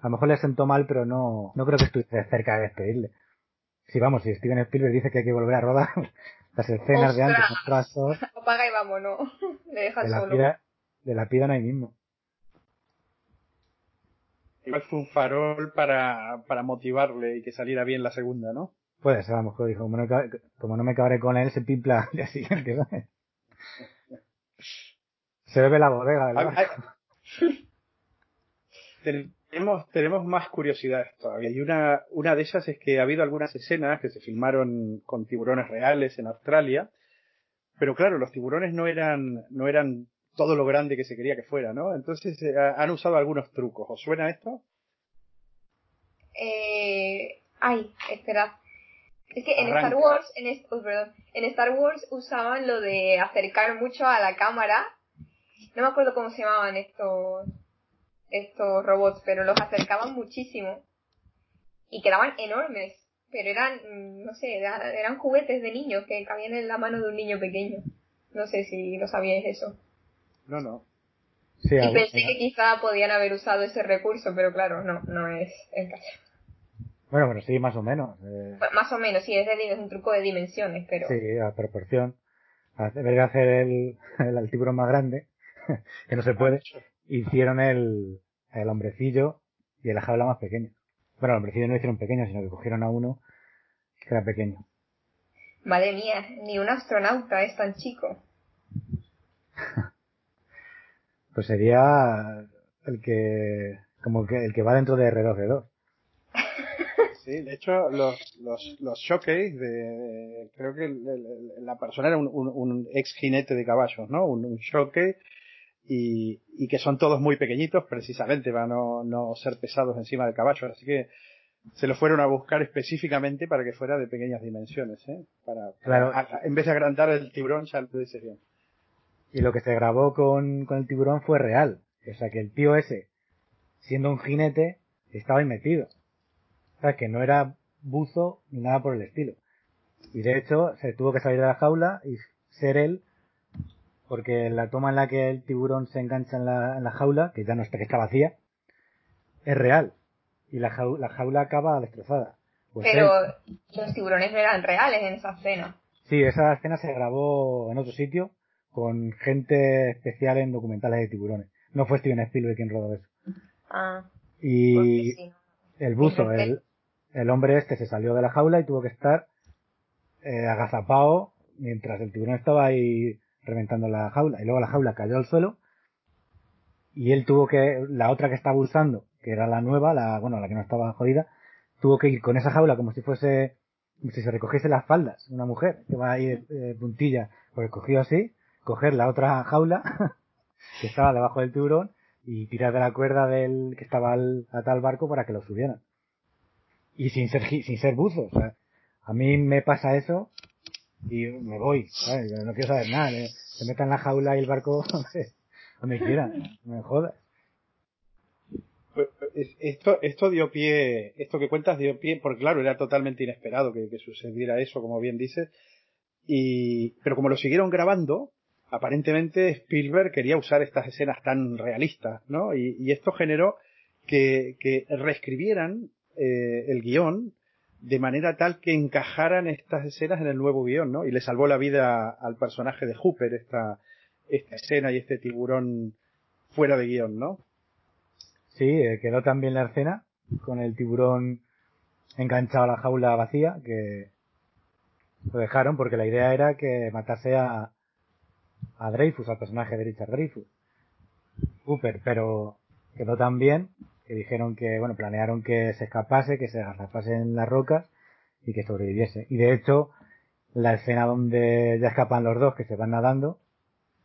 a lo mejor le sentó mal, pero no, no creo que estuviese cerca de despedirle. Si vamos, si Steven Spielberg dice que hay que volver a rodar las escenas de antes, Ostras. otro actor, Apaga y vámonos. Le dejas de la solo. pida, de la pida no hay mismo. igual fue un farol para, para motivarle y que saliera bien la segunda, ¿no? Puede ser, a lo mejor dijo, como no, como no me cabré con él, se pimpla al día siguiente, ¿sabes? Se bebe la bodega, ¿verdad? Tenemos, tenemos más curiosidades todavía. Y una, una de ellas es que ha habido algunas escenas que se filmaron con tiburones reales en Australia. Pero claro, los tiburones no eran, no eran todo lo grande que se quería que fuera, ¿no? Entonces eh, han usado algunos trucos. ¿Os suena esto? Eh, ay, esperad. Es que en Star Wars, en, perdón, en Star Wars usaban lo de acercar mucho a la cámara. No me acuerdo cómo se llamaban estos estos robots, pero los acercaban muchísimo y quedaban enormes, pero eran, mm, no sé, eran juguetes de niños que cabían en la mano de un niño pequeño. No sé si lo sabíais eso. No, no. y pensé que quizá podían haber usado ese recurso, pero claro, no, no es el caso. Bueno, pero sí, más o menos. Eh. Pues más o menos, sí, es, de, es un truco de dimensiones, pero... Sí, a proporción. Debería hacer el, el, tiburón más grande, que no se puede hicieron el, el hombrecillo y el jaula más pequeño. Bueno, el hombrecillo no lo hicieron pequeño, sino que cogieron a uno que era pequeño. Madre mía, ni un astronauta es tan chico. pues sería el que, como que el que va dentro de R2D2. Sí, de hecho, los, los, los showcase de, creo que la persona era un, un, ex jinete de caballos, ¿no? Un, un showcase y, y, que son todos muy pequeñitos precisamente para no, no ser pesados encima del caballo. Así que se lo fueron a buscar específicamente para que fuera de pequeñas dimensiones, ¿eh? Para, claro. en vez de agrandar el tiburón, ya lo dices bien. Y lo que se grabó con, con el tiburón fue real. O sea que el tío ese, siendo un jinete, estaba ahí metido. O sea que no era buzo ni nada por el estilo. Y de hecho, se tuvo que salir de la jaula y ser él porque la toma en la que el tiburón se engancha en la, en la jaula, que ya no está, que está vacía, es real. Y la jaula, la jaula acaba destrozada. Pues Pero los tiburones eran reales en esa escena. Sí, esa escena se grabó en otro sitio con gente especial en documentales de tiburones. No fue Steven Spielberg quien rodó eso. Ah. Y el buzo, el, el hombre este se salió de la jaula y tuvo que estar eh, agazapado mientras el tiburón estaba ahí reventando la jaula. Y luego la jaula cayó al suelo. Y él tuvo que, la otra que estaba usando, que era la nueva, la, bueno, la que no estaba jodida, tuvo que ir con esa jaula como si fuese, si se recogiese las faldas, una mujer que va ahí de, puntilla, pues cogió así, coger la otra jaula, que estaba debajo del tiburón, y tirar de la cuerda del que estaba al, a tal barco para que lo subieran. Y sin ser, sin ser buzo, a mí me pasa eso y me voy, ¿sabes? no quiero saber nada, se meta en la jaula y el barco donde quiera, no me jodas. Esto, esto dio pie, esto que cuentas dio pie, porque claro, era totalmente inesperado que, sucediera eso, como bien dices, y, pero como lo siguieron grabando, aparentemente Spielberg quería usar estas escenas tan realistas, ¿no? Y, esto generó que, que reescribieran eh, el guion de manera tal que encajaran estas escenas en el nuevo guion, ¿no? Y le salvó la vida al personaje de Hooper esta, esta escena y este tiburón fuera de guion, ¿no? Sí, eh, quedó también la escena con el tiburón enganchado a la jaula vacía que lo dejaron porque la idea era que matase a, a Dreyfus, al personaje de Richard Dreyfus. Hooper, pero quedó tan bien que dijeron que, bueno, planearon que se escapase, que se agazapase en las rocas y que sobreviviese. Y de hecho, la escena donde ya escapan los dos, que se van nadando,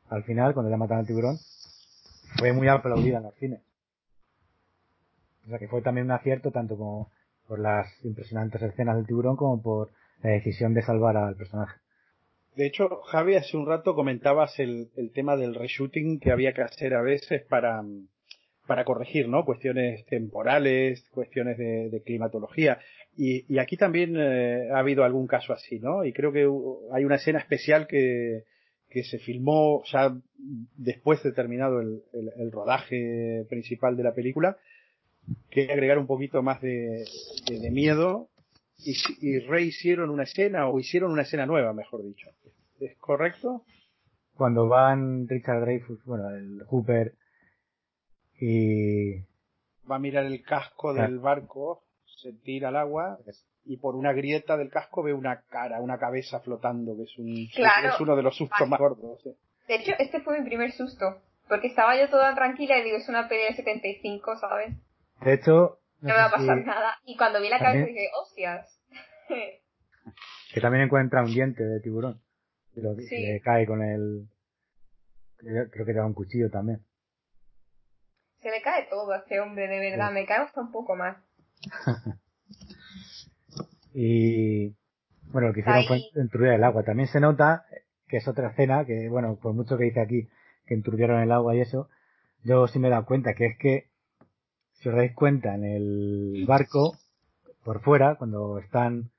al final, cuando ya matan al tiburón, fue muy aplaudida en los cines. O sea que fue también un acierto tanto como por las impresionantes escenas del tiburón como por la decisión de salvar al personaje. De hecho, Javi, hace un rato comentabas el, el tema del reshooting que había que hacer a veces para, para corregir, ¿no? Cuestiones temporales, cuestiones de, climatología. Y, aquí también eh, ha habido algún caso así, ¿no? Y creo que hay una escena especial que, que se filmó ya después de terminado el, el, rodaje principal de la película, que agregar un poquito más de, de, miedo y, y, rehicieron una escena o hicieron una escena nueva, mejor dicho. ¿Es correcto? Cuando van Richard Dreyfus, bueno, el Hooper y, va a mirar el casco del barco, se tira al agua y por una grieta del casco ve una cara, una cabeza flotando, que es, un, Claro. es uno de los sustos más gordos. sí. De hecho, este fue mi primer susto. Porque estaba yo toda tranquila y digo, es una peli de 75, ¿sabes? De hecho, No me va a si- pasar nada. Y cuando vi la También- cabeza dije, hostias. que también encuentra un diente de tiburón. Y lo, Sí. le cae con el... Creo creo que te da un cuchillo también. Se le cae todo a este hombre, de verdad. Me cae hasta un poco más. Y bueno, lo que hicieron Ahí- fue enturbiar el agua. También se nota que es otra escena que, bueno, por mucho que dice aquí que enturbieron el agua y eso, yo sí me he dado cuenta que es que, si os dais cuenta, en el barco, por fuera, cuando están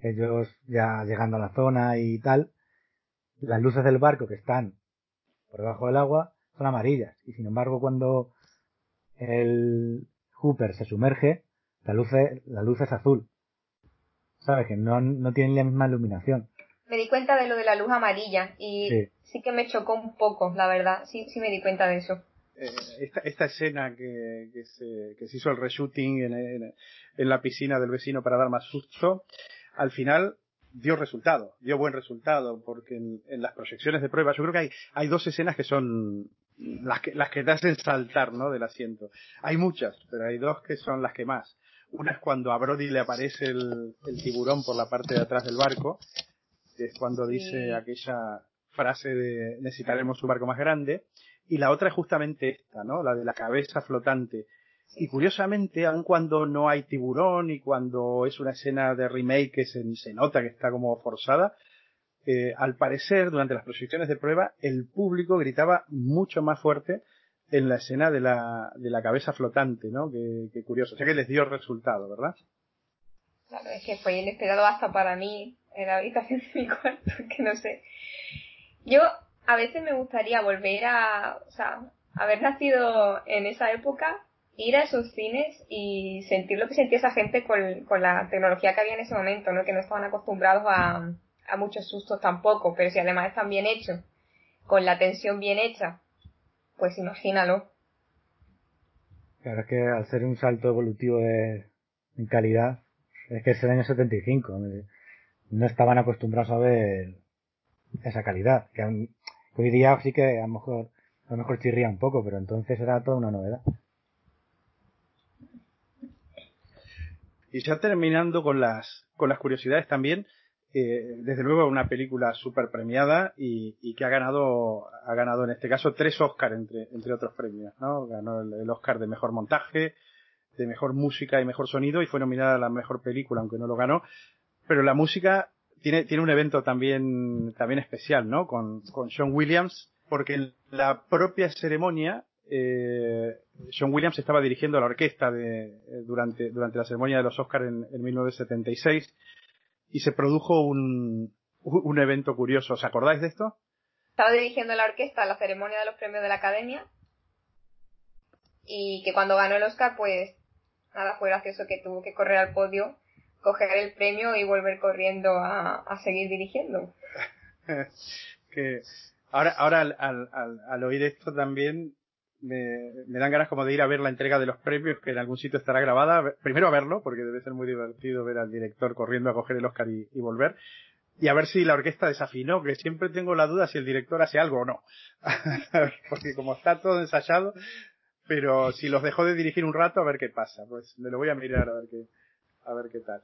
ellos ya llegando a la zona y tal, las luces del barco que están por debajo del agua son amarillas. Y sin embargo, cuando el Hooper se sumerge, la luz es, la luz es azul. ¿Sabes? Que no, no tienen la misma iluminación. Me di cuenta de lo de la luz amarilla y Sí. sí, que me chocó un poco, la verdad. Sí, sí me di cuenta de eso. Eh, esta, esta escena que, que, se, que se hizo el reshooting en, en- en la piscina del vecino para dar más susto, al final dio resultado, dio buen resultado, porque en, en las proyecciones de prueba, yo creo que hay, hay dos escenas que son las que, las que te hacen saltar, ¿no? Del asiento. Hay muchas, pero hay dos que son las que más. Una es cuando a Brody le aparece el, el tiburón por la parte de atrás del barco, que es cuando dice Sí. aquella frase de necesitaremos un barco más grande, y la otra es justamente esta, ¿no? La de la cabeza flotante. Y curiosamente, aun cuando no hay tiburón y cuando es una escena de remake que se, se nota que está como forzada, eh, al parecer, durante las proyecciones de prueba, el público gritaba mucho más fuerte en la escena de la, de la cabeza flotante, ¿no? Que, que curioso. O sea que les dio resultado, ¿verdad? Claro, es que fue inesperado hasta para mí en la habitación de mi cuarto, que no sé. Yo a veces me gustaría volver a, o sea, haber nacido en esa época, ir a esos cines y sentir lo que sentía esa gente con, con la tecnología que había en ese momento, ¿no? Que no estaban acostumbrados a, a muchos sustos tampoco, pero si además están bien hechos, con la tensión bien hecha, pues imagínalo. Claro, es que al ser un salto evolutivo de, en calidad, es que es el año 75. eh, No estaban acostumbrados a ver esa calidad. Que hoy día sí que a lo mejor, a lo mejor chirría un poco, pero entonces era toda una novedad. Y ya terminando con las, con las curiosidades también, eh, desde luego una película súper premiada y, que ha ganado, ha ganado en este caso tres Oscar entre, otros premios, ¿no? Ganó el, Oscar de mejor montaje, de mejor música y mejor sonido y fue nominada a la mejor película, aunque no lo ganó. Pero la música tiene, tiene un evento también, también especial, ¿no? Con, con John Williams, porque en la propia ceremonia, eh, John Williams estaba dirigiendo la orquesta de, durante, durante la ceremonia de los Oscars en, en 1976 y se produjo un, un evento curioso. ¿Os acordáis de esto? estaba dirigiendo la orquesta a la ceremonia de los premios de la academia y que cuando ganó el Oscar pues nada fue gracioso que tuvo que correr al podio coger el premio y volver corriendo a, a seguir dirigiendo que ahora, ahora al, al, al, al oír esto también me, me, dan ganas como de ir a ver la entrega de los premios que en algún sitio estará grabada. Primero a verlo, porque debe ser muy divertido ver al director corriendo a coger el Oscar y, volver. Y a ver si la orquesta desafinó, que siempre tengo la duda si el director hace algo o no. porque como está todo ensayado, pero si los dejó de dirigir un rato, a ver qué pasa. Pues me lo voy a mirar a ver qué, a ver qué tal.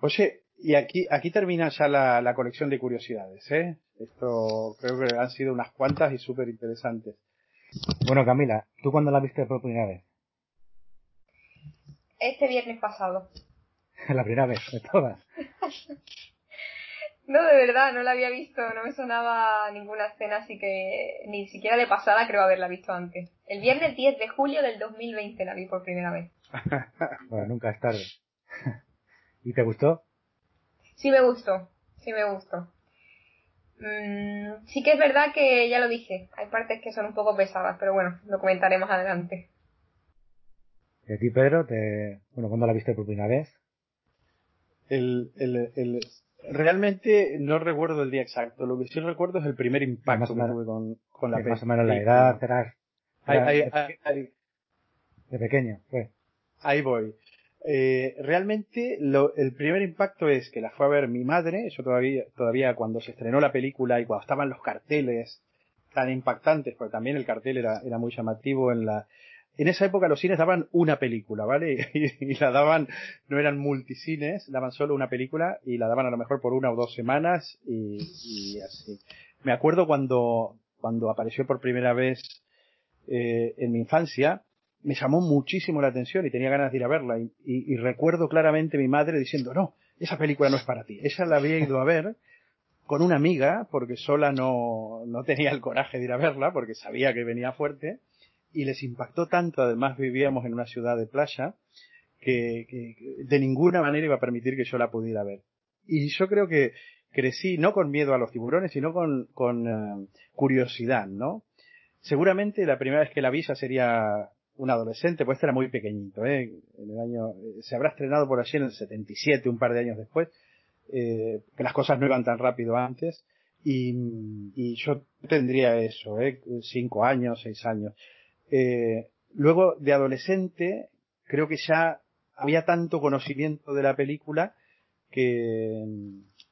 Oye, y aquí, aquí termina ya la, la colección de curiosidades, ¿eh? Esto creo que han sido unas cuantas y súper interesantes. Bueno, Camila, ¿tú cuándo la viste por primera vez? Este viernes pasado. la primera vez, de todas. no, de verdad, no la había visto, no me sonaba ninguna escena, así que ni siquiera de pasada creo haberla visto antes. El viernes 10 de julio del 2020 la vi por primera vez. bueno, nunca es tarde. ¿Y te gustó? Sí me gustó, sí me gustó. Mm, sí que es verdad que ya lo dije, hay partes que son un poco pesadas, pero bueno, lo comentaremos adelante. ¿Y a ti, Pedro? Te... Bueno, ¿cuándo la viste por primera vez? El, el, el, realmente no recuerdo el día exacto, lo que sí recuerdo es el primer impacto que tuve con, con la Más o menos la edad, hay, De pequeño, pues. Ahí voy. Eh, realmente lo, el primer impacto es que la fue a ver mi madre, eso todavía, todavía cuando se estrenó la película y cuando estaban los carteles tan impactantes, porque también el cartel era, era muy llamativo en la, en esa época los cines daban una película, ¿vale? Y, la daban, no eran multicines, daban solo una película y la daban a lo mejor por una o dos semanas y, y así. Me acuerdo cuando, cuando apareció por primera vez eh, en mi infancia, me llamó muchísimo la atención y tenía ganas de ir a verla. Y, recuerdo claramente mi madre diciendo, no, esa película no es para ti. Ella la había ido a ver con una amiga, porque sola no, no tenía el coraje de ir a verla, porque sabía que venía fuerte, y les impactó tanto, además vivíamos en una ciudad de playa, que, de ninguna manera iba a permitir que yo la pudiera ver. Y yo creo que crecí no con miedo a los tiburones, sino con, uh, curiosidad, ¿no? Seguramente la primera vez que la vi sería un adolescente, pues este era muy pequeñito, ¿eh? En el año, eh, se habrá estrenado por allí en el 77, un par de años después, eh, que las cosas no iban tan rápido antes, y, y yo tendría eso, ¿eh? Cinco años, seis años. Eh, luego, de adolescente, creo que ya había tanto conocimiento de la película que,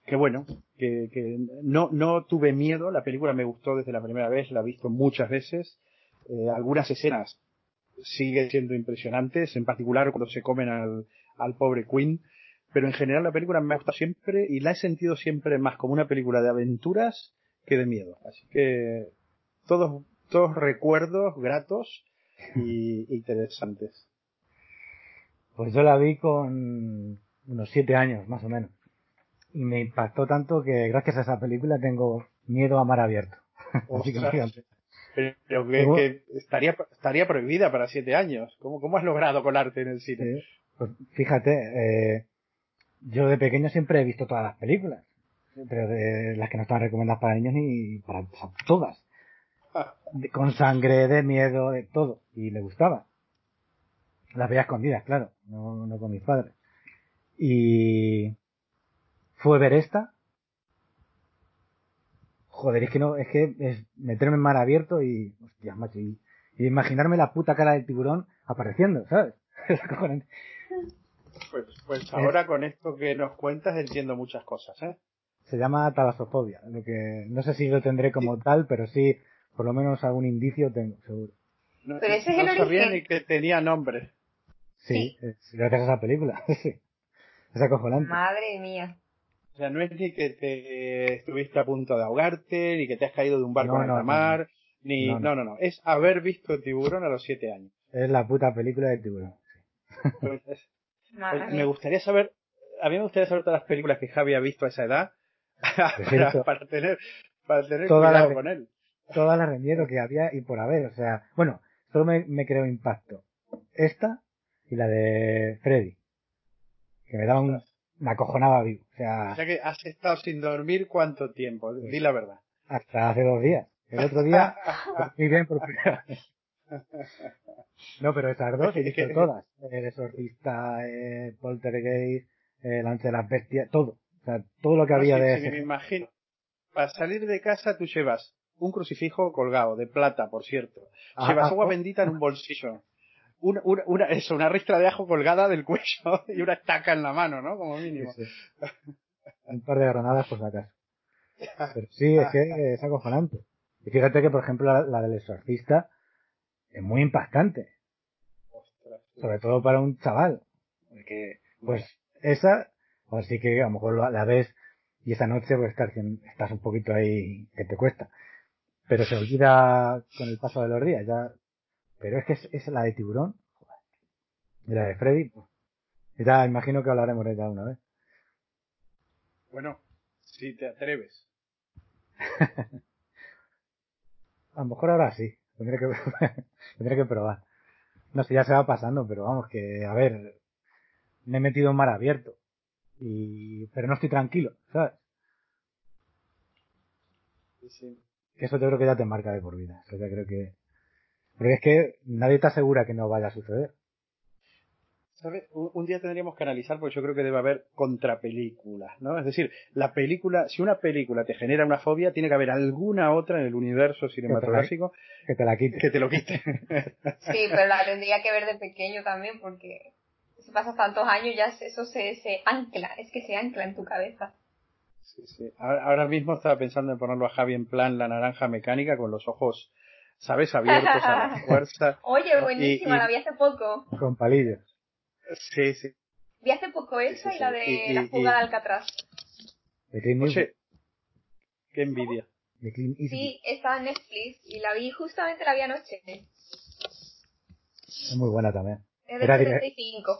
que bueno, que, que no, no tuve miedo, la película me gustó desde la primera vez, la he visto muchas veces, algunas escenas siguen siendo impresionantes, en particular cuando se comen al, al pobre Queen, pero en general la película me gusta siempre y la he sentido siempre más como una película de aventuras que de miedo. Así que todos, todos recuerdos gratos y interesantes. Pues yo la vi con unos siete años, más o menos. Y me impactó tanto que gracias a esa película tengo miedo a mar abierto. Así que pero que, que, estaría, estaría prohibida para siete años. ¿Cómo, cómo has logrado colarte en el cine? pues fíjate, eh, yo de pequeño siempre he visto todas las películas, pero de las que no están recomendadas para niños ni para todas. De, con sangre, de miedo, de todo. Y me gustaba. Las veía escondidas, claro, no, no con mis padres. Y fue ver esta joder, es que no, es que es meterme en mar abierto y, hostia, macho, y, y imaginarme la puta cara del tiburón apareciendo, ¿sabes? pues, pues ahora con esto que nos cuentas entiendo muchas cosas, ¿eh? Se llama talasofobia, lo que no sé si lo tendré como sí. tal, pero sí, por lo menos algún indicio tengo, seguro. No, pero ese es el sabía origen. ni que tenía nombre. Sí, sí. Es, gracias a esa película. sí. Es acojonante. Madre mía. O sea, no es ni que te estuviste a punto de ahogarte, ni que te has caído de un barco No, en no, la mar, no. ni... No, No, no. no, no. Es haber visto el tiburón a los siete años. Es la puta película del tiburón. Pues, es- pues, me gustaría saber... A mí me gustaría saber todas las películas que Javi ha visto a esa edad para, cierto. para tener, para tener Todas cuidado con él. Todas las de miedo que había y por haber, o sea, bueno, solo me, me creó impacto. Esta y la de Freddy. Que me daba un, me acojonaba vivo. O sea, O sea que has estado sin dormir cuánto tiempo, di la verdad. hasta hace dos días. El otro día, muy bien por primera vez. No, pero esas dos he visto todas. El exorcista, eh, Poltergeist, eh, La noche de las bestias, todo. O sea, todo lo que No, había sí, de sí, ese. me imagino. Para salir de casa tú llevas un crucifijo colgado, de plata, por cierto. Ah, llevas ah, agua oh. bendita en un bolsillo. Una, una, una, eso, una ristra de ajo colgada del cuello y una estaca en la mano, ¿no? Como mínimo. Sí, sí. Un par de granadas por si acaso. Pero sí, es que es acojonante. Y fíjate que, por ejemplo, la, la del exorcista es muy impactante. Ostras. Sobre todo para un chaval. Porque, pues, esa, pues sí que a lo mejor la, la ves y esa noche pues estás, estás un poquito ahí que te cuesta. Pero se olvida con el paso de los días, ya. Pero es que es, es la de tiburón. joder. Y la de Freddy, ya imagino que hablaremos de ella una vez. Bueno, si te atreves. A lo mejor ahora sí. Tendré que, tendré que probar. No sé, ya se va pasando, pero vamos, que, a ver, me he metido en mar abierto. Y, pero no estoy tranquilo, ¿sabes? Sí, sí. Que eso yo creo que ya te marca de por vida. Eso ya creo que, porque es que nadie te asegura que no vaya a suceder. ¿Sabes? Un, un día tendríamos que analizar porque yo creo que debe haber contrapelículas, ¿no? Es decir, la película, si una película te genera una fobia, tiene que haber alguna otra en el universo cinematográfico Que te la quite. que te lo quite. Sí, pero la tendría que ver de pequeño también porque si pasas tantos años ya eso se, se ancla, es que se ancla en tu cabeza. Sí, sí. Ahora, ahora mismo estaba pensando en ponerlo a Javi en plan la naranja mecánica con los ojos, ¿sabes? Abiertos a la fuerza. Oye, buenísima, Y- y- la vi hace poco. Con palillos. Sí, sí. Vi hace poco esa Sí, y la de Y- la fuga y- de Alcatraz. De Clint. Oye, qué envidia. De Clint Eastwood. Sí, estaba en Netflix y la vi justamente la vi anoche. Es muy buena también. Es de Era dire- 75.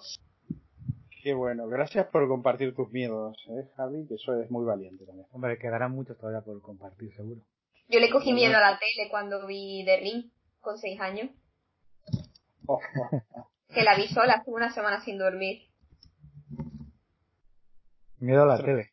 Qué bueno. Gracias por compartir tus miedos, ¿eh, Javi? Que eso es muy valiente también. Hombre, quedarán muchos todavía por compartir, seguro. Yo le cogí miedo a la tele cuando vi The Ring con 6 años. Oh, oh. Que la vi sola, estuve una semana sin dormir. Miedo a la tele.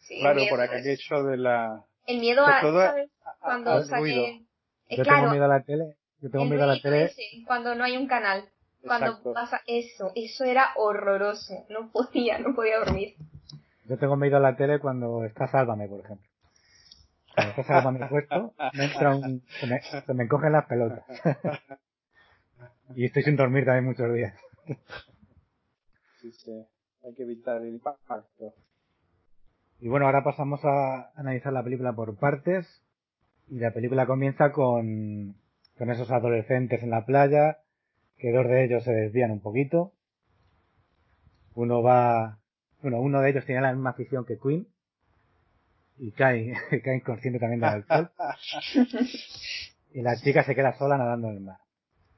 Sí, Claro, por aquello de la... El miedo a, ¿sabes? Cuando ruido. Eh, Yo claro, tengo miedo a la tele. Yo tengo miedo a la tele. ese, cuando no hay un canal. Cuando Exacto. pasa eso, eso era horroroso. No podía, no podía dormir. Yo tengo miedo a la tele cuando está Sálvame, por ejemplo. Cuando está Sálvame puesto, me entra un... Se me, se me encogen las pelotas. y estoy sin dormir también muchos días. Sí, sí. Hay que evitar el impacto. Y bueno, ahora pasamos a analizar la película por partes. Y la película comienza con, con esos adolescentes en la playa, que dos de ellos se desvían un poquito. Uno va, bueno, uno de ellos tiene la misma afición que Queen. Y cae, cae inconsciente también del alcohol. Y la chica se queda sola nadando en el mar.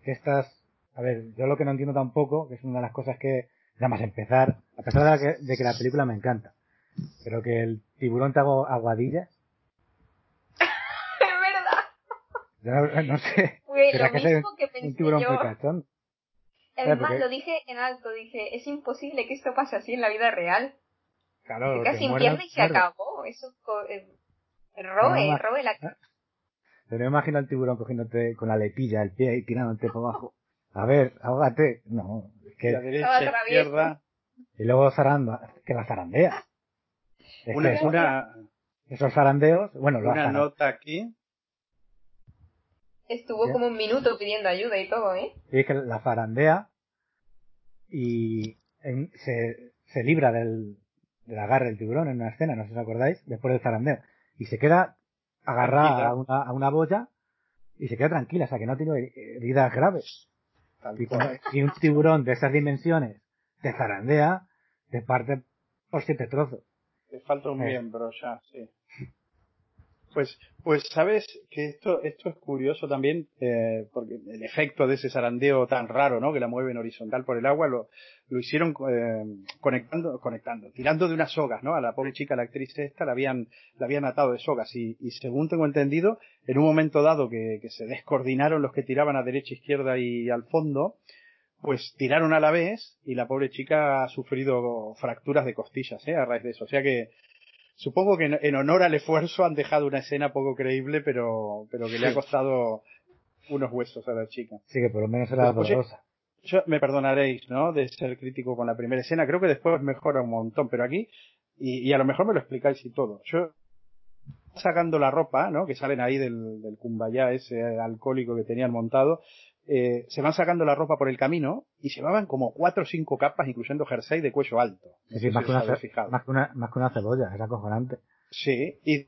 Estas, a ver, yo lo que no entiendo tampoco, que es una de las cosas que, nada más empezar, a pesar de, la que, de que la película me encanta, pero que el tiburón te haga aguadillas, Es verdad. yo no, no sé, Fue ¿Será lo que soy mismo que un pensé tiburón yo. Además, lo dije en alto, dije, es imposible que esto pase así en la vida real. Claro, casi pierde y se muerde. acabó. Eso, eh, robe, No, robe la... Pero me imagino al tiburón cogiéndote con la letilla el pie y tirándote por abajo. A ver, ahógate. No, es La que, derecha, Estaba izquierda. y luego zaranda, que la zarandea. Es Una, que eso- una, esos zarandeos, bueno, lo una nota aquí. Estuvo como un minuto pidiendo ayuda y todo, ¿eh? Y es que la zarandea y en- se, se libra del, del agarre del tiburón en una escena, no sé si os acordáis, después del zarandeo. Y se queda agarrada a una, a una boya y se queda tranquila, o sea que no tiene heridas graves. Y si un tiburón de esas dimensiones te zarandea, te parte por siete trozos. Te falta un Eh. miembro ya, sí. Pues, pues sabes que esto, esto es curioso también, eh, porque el efecto de ese zarandeo tan raro, ¿no? Que la mueven horizontal por el agua, lo, lo hicieron eh, conectando, conectando, tirando de unas sogas, ¿no? A la pobre chica, la actriz esta, la habían, la habían atado de sogas y, y según tengo entendido, en un momento dado que, que se descoordinaron los que tiraban a derecha, izquierda y al fondo, pues tiraron a la vez y la pobre chica ha sufrido fracturas de costillas, ¿eh? A raíz de eso. O sea que supongo que en, en honor al esfuerzo han dejado una escena poco creíble, pero, pero que le ha costado unos huesos a la chica. Así que por lo menos era Pues, oye, dolorosa. Yo, me perdonaréis, ¿no? De ser crítico con la primera escena. Creo que después mejora un montón, pero aquí, y, y a lo mejor me lo explicáis y todo. Yo, sacando la ropa, ¿no? Que salen ahí del, del cumbayá ese alcohólico que tenían montado, eh, se van sacando la ropa por el camino y llevaban como cuatro o cinco capas, incluyendo jersey de cuello alto. No sé sí, más, si que una, más, que una, más que una cebolla, era acojonante. Sí, y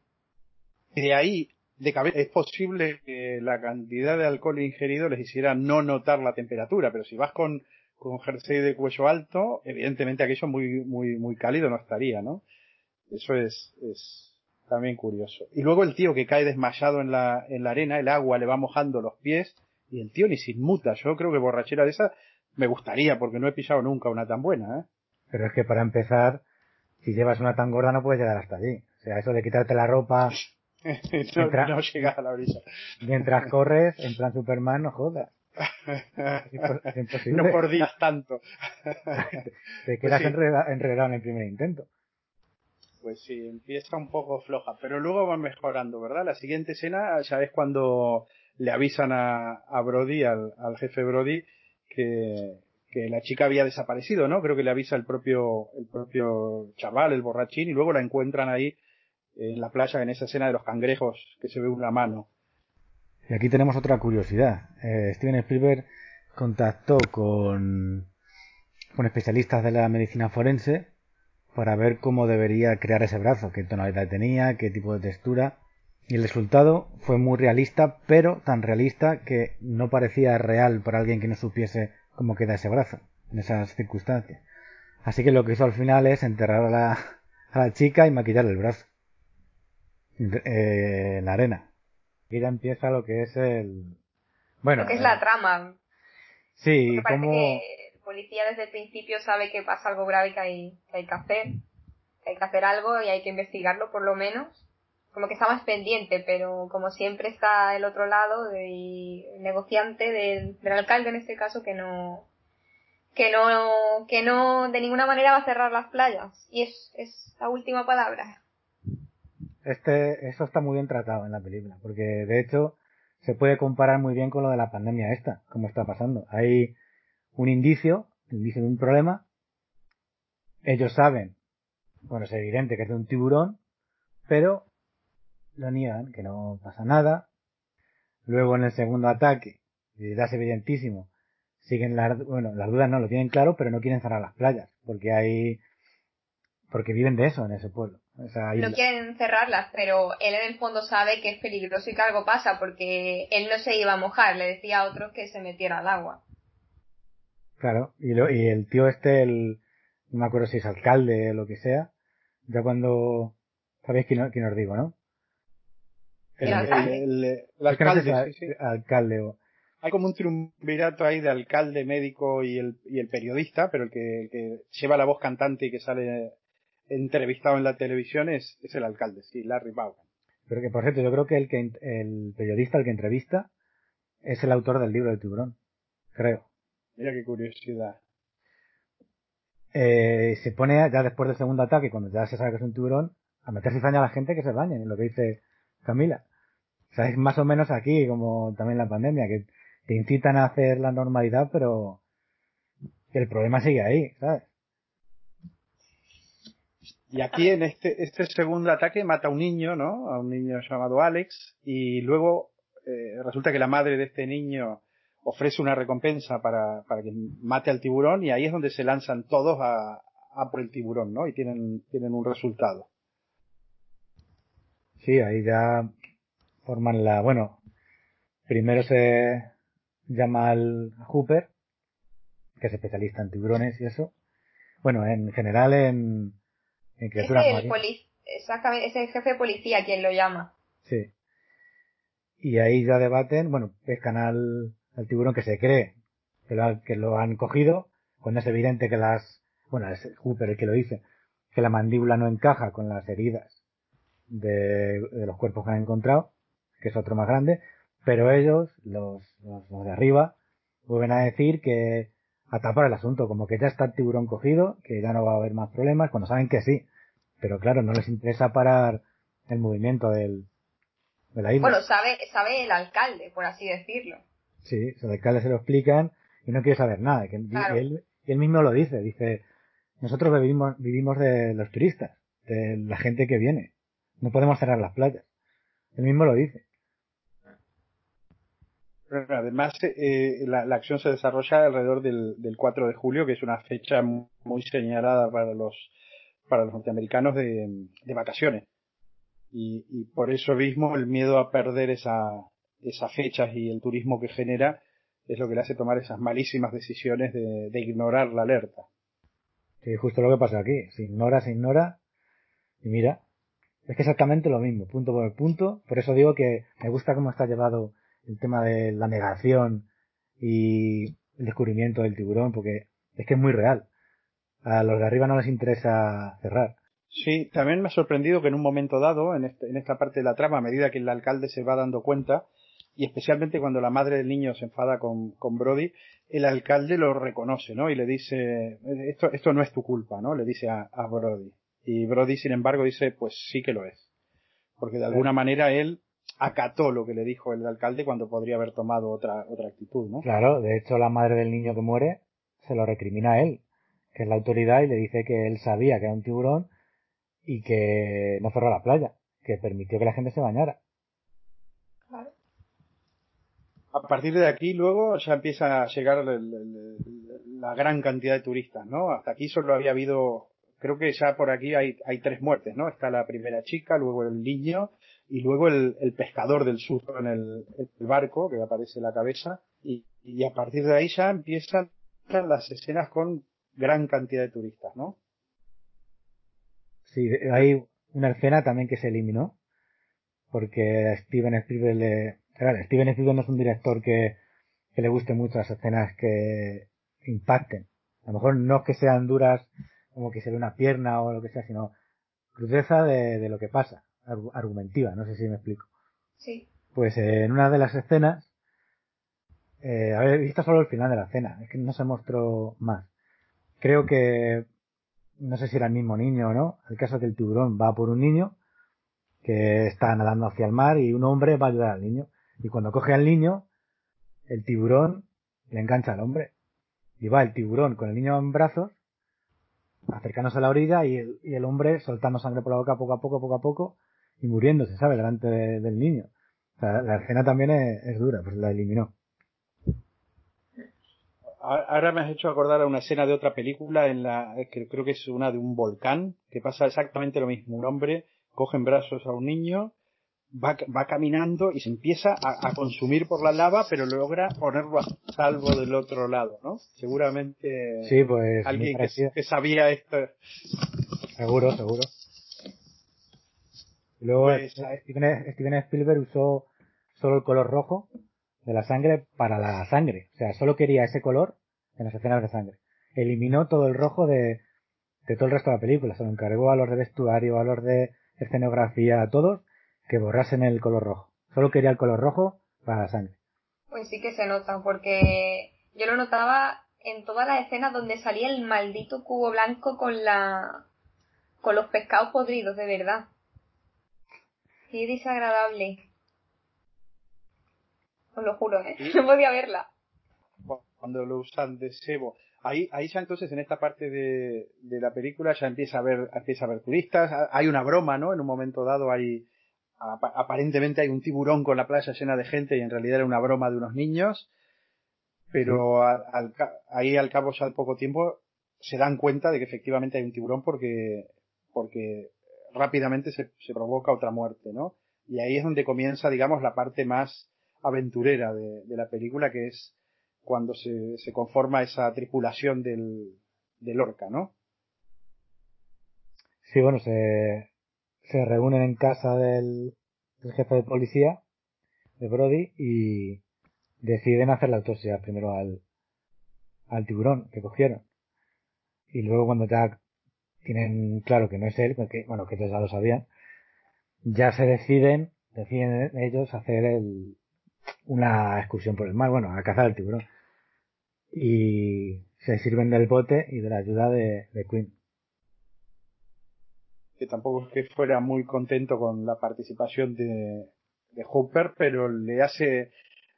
de ahí, de cabeza, es posible que la cantidad de alcohol ingerido les hiciera no notar la temperatura, pero si vas con, con jersey de cuello alto, evidentemente aquello muy, muy, muy cálido no estaría, ¿no? Eso es, es también curioso. Y luego el tío que cae desmayado en la, en la arena, el agua le va mojando los pies, y el tío ni se inmuta. Yo creo que borrachera de esa me gustaría, porque no he pisado nunca una tan buena, ¿eh? Pero es que para empezar, si llevas una tan gorda no puedes llegar hasta allí. O sea, eso de quitarte la ropa no, Entra- no a la orilla. mientras corres, en plan Superman, no jodas. Es impo- es imposible. no coordinas tanto. Te quedas sí. enreda- enredado en el primer intento. Pues sí, empieza un poco floja, pero luego va mejorando, ¿verdad? La siguiente escena ya es cuando le avisan a, a Brody, al, al jefe Brody, que, la chica había desaparecido, ¿no? Creo que le avisa el propio, el propio chaval, el borrachín, y luego la encuentran ahí en la playa, en esa escena de los cangrejos, que se ve una mano. Y aquí tenemos otra curiosidad. Eh, Steven Spielberg contactó con, con especialistas de la medicina forense para ver cómo debería crear ese brazo, qué tonalidad tenía, qué tipo de textura. Y el resultado fue muy realista, pero tan realista que no parecía real para alguien que no supiese cómo queda ese brazo en esas circunstancias. Así que lo que hizo al final es enterrar a la, a la chica y maquillarle el brazo eh, en la arena. Y ya empieza lo que es el... Bueno, lo que es la trama. Sí, como... que el policía desde el principio sabe que pasa algo grave que hay que, hay que hacer. Que hay que hacer algo y hay que investigarlo por lo menos. Como que está más pendiente, pero como siempre está el otro lado, del negociante, del, del alcalde en este caso, que no, que no, que no de ninguna manera va a cerrar las playas. Y es, es la última palabra. Este, eso está muy bien tratado en la película, porque de hecho se puede comparar muy bien con lo de la pandemia esta, como está pasando. Hay un indicio, indicio de un problema, ellos saben, bueno, es evidente que es de un tiburón, pero lo niegan, que no pasa nada. Luego en el segundo ataque, ya es evidentísimo, siguen las, bueno, las dudas no lo tienen claro, pero no quieren cerrar las playas, porque hay, porque viven de eso en ese pueblo. No quieren cerrarlas, pero él en el fondo sabe que es peligroso y que algo pasa porque él no se iba a mojar, le decía a otros que se metiera al agua. Claro, y, lo, y el tío este, el, no me acuerdo si es alcalde o lo que sea, ya cuando, sabéis quién, quién os digo, ¿no? El, alcalde. alcalde Hay como un triunvirato ahí de alcalde, médico y el, y el periodista, pero el que, lleva la voz cantante y que sale entrevistado en la televisión es, es el alcalde, sí, Larry Vaughan. Pero que, por cierto, yo creo que el, que el periodista, el que entrevista, es el autor del libro del tiburón. Creo. Mira qué curiosidad. Eh, se pone ya después del segundo ataque, cuando ya se sabe que es un tiburón, a meter cizaña a la gente que se bañe, en lo que dice Camila. O es más o menos aquí, como también la pandemia, que te incitan a hacer la normalidad, pero el problema sigue ahí, ¿sabes? Y aquí en este, este segundo ataque mata a un niño, ¿no? A un niño llamado Alex y luego eh, resulta que la madre de este niño ofrece una recompensa para, para que mate al tiburón y ahí es donde se lanzan todos a, a por el tiburón, ¿no? Y tienen, tienen un resultado. Sí, ahí ya forman la, bueno, primero se llama al Hooper, que es especialista en tiburones y eso. Bueno, en general en, es el Exactamente, es el jefe de policía quien lo llama. Sí. Y ahí ya debaten, bueno, pescan al, al tiburón que se cree que lo, que lo han cogido, cuando es evidente que las, bueno, es Hooper el que lo dice, que la mandíbula no encaja con las heridas de, de los cuerpos que han encontrado, que es otro más grande, pero ellos, los, los, los de arriba, vuelven a decir que a tapar el asunto, como que ya está el tiburón cogido, que ya no va a haber más problemas, cuando saben que sí. Pero claro, no les interesa parar el movimiento del, de la isla. Bueno, sabe, sabe el alcalde, por así decirlo. Sí, el alcalde se lo explican y no quiere saber nada. Que él, él mismo lo dice, dice, nosotros vivimos, vivimos de los turistas, de la gente que viene. No podemos cerrar las playas. Él mismo lo dice. Además, eh, la, acción se desarrolla alrededor del, del 4 de julio, que es una fecha muy señalada para los, para los norteamericanos de, de vacaciones. Y, y, por eso mismo el miedo a perder esa, esas fechas y el turismo que genera es lo que le hace tomar esas malísimas decisiones de, de ignorar la alerta. Sí, justo lo que pasa aquí. Se ignora, se ignora. Y mira, es que exactamente lo mismo, punto por punto. Por eso digo que me gusta cómo está llevado el tema de la negación y el descubrimiento del tiburón, porque es que es muy real. A los de arriba no les interesa cerrar. Sí, también me ha sorprendido que en un momento dado, en, este, esta parte de la trama, a medida que el alcalde se va dando cuenta, y especialmente cuando la madre del niño se enfada con, con Brody, el alcalde lo reconoce, ¿no? Y le dice, esto, esto no es tu culpa, ¿no? Le dice a, a Brody. Y Brody, sin embargo, dice, pues sí que lo es. Porque de alguna manera él acató lo que le dijo el alcalde cuando podría haber tomado otra, otra actitud, ¿no? Claro, de hecho la madre del niño que muere se lo recrimina a él, que es la autoridad, y le dice que él sabía que era un tiburón y que no cerró la playa, que permitió que la gente se bañara. Claro. A partir de aquí luego ya empieza a llegar el- el- el- la gran cantidad de turistas, ¿no? Hasta aquí solo había habido, creo que ya por aquí hay, hay tres muertes, ¿no? Está la primera chica, luego el niño y luego el, pescador del susto en el, barco, que aparece la cabeza, y, a partir de ahí ya empiezan las escenas con gran cantidad de turistas, ¿no? Sí, hay una escena también que se eliminó, porque Steven Spielberg le... Steven Spielberg no es un director que, que le guste mucho las escenas que impacten. A lo mejor no que sean duras como que se ve una pierna o lo que sea, sino crudeza de, de lo que pasa, argu- argumentiva, no sé si me explico. Sí. Pues eh, en una de las escenas, eh, a ver, visto solo el final de la escena, es que no se mostró más. Creo que, no sé si era el mismo niño o no, el caso es que el tiburón va por un niño que está nadando hacia el mar y un hombre va a ayudar al niño. Y cuando coge al niño, el tiburón le engancha al hombre. Y va el tiburón con el niño en brazos, acercándose a la orilla y el, y el hombre soltando sangre por la boca poco a poco, poco a poco, y muriéndose, ¿sabe? Delante de- del niño. La escena también es, dura, pues la eliminó. Ahora me has hecho acordar a una escena de otra película en la que creo que es una de un volcán que pasa exactamente lo mismo. Un hombre coge en brazos a un niño, va, va caminando y se empieza a, a consumir por la lava, pero logra ponerlo a salvo del otro lado, ¿no? Seguramente Sí, pues alguien que, sabía esto. Seguro, seguro. Y luego Pues, Steven, Steven Spielberg usó solo el color rojo de la sangre para la sangre. O sea, solo quería ese color en las escenas de sangre. Eliminó todo el rojo de, de todo el resto de la película. Se lo encargó a los de vestuario, a los de escenografía, a todos, que borrasen el color rojo. Solo quería el color rojo para la sangre. Pues sí que se nota, porque yo lo notaba en todas las escenas donde salía el maldito cubo blanco con la con los pescados podridos, de verdad. Qué desagradable. Os lo juro, ¿eh? No podía verla. cuando lo usan de cebo. Ahí, ahí ya entonces en esta parte de, de la película ya empieza a ver, empieza a ver turistas, Ha- hay una broma, ¿no? En un momento dado hay, apa- aparentemente hay un tiburón con la playa llena de gente y en realidad era una broma de unos niños, pero al- al ca- ahí al cabo ya al poco tiempo se dan cuenta de que efectivamente hay un tiburón porque, porque rápidamente se, se provoca otra muerte, ¿no? Y ahí es donde comienza, digamos, la parte más aventurera de, de la película, que es cuando se, se conforma esa tripulación del, del orca, ¿no? Sí, bueno, se, se reúnen en casa del, jefe de policía, de Brody, y deciden hacer la autopsia primero al, al tiburón que cogieron. Y luego cuando ya tienen claro que no es él, porque, bueno, que ya lo sabían, ya se deciden, deciden ellos hacer el, una excursión por el mar, bueno, a cazar al tiburón. Y se sirven del bote y de la ayuda de, de Queen. Que tampoco es que fuera muy contento con la participación de, de Hooper, pero le hace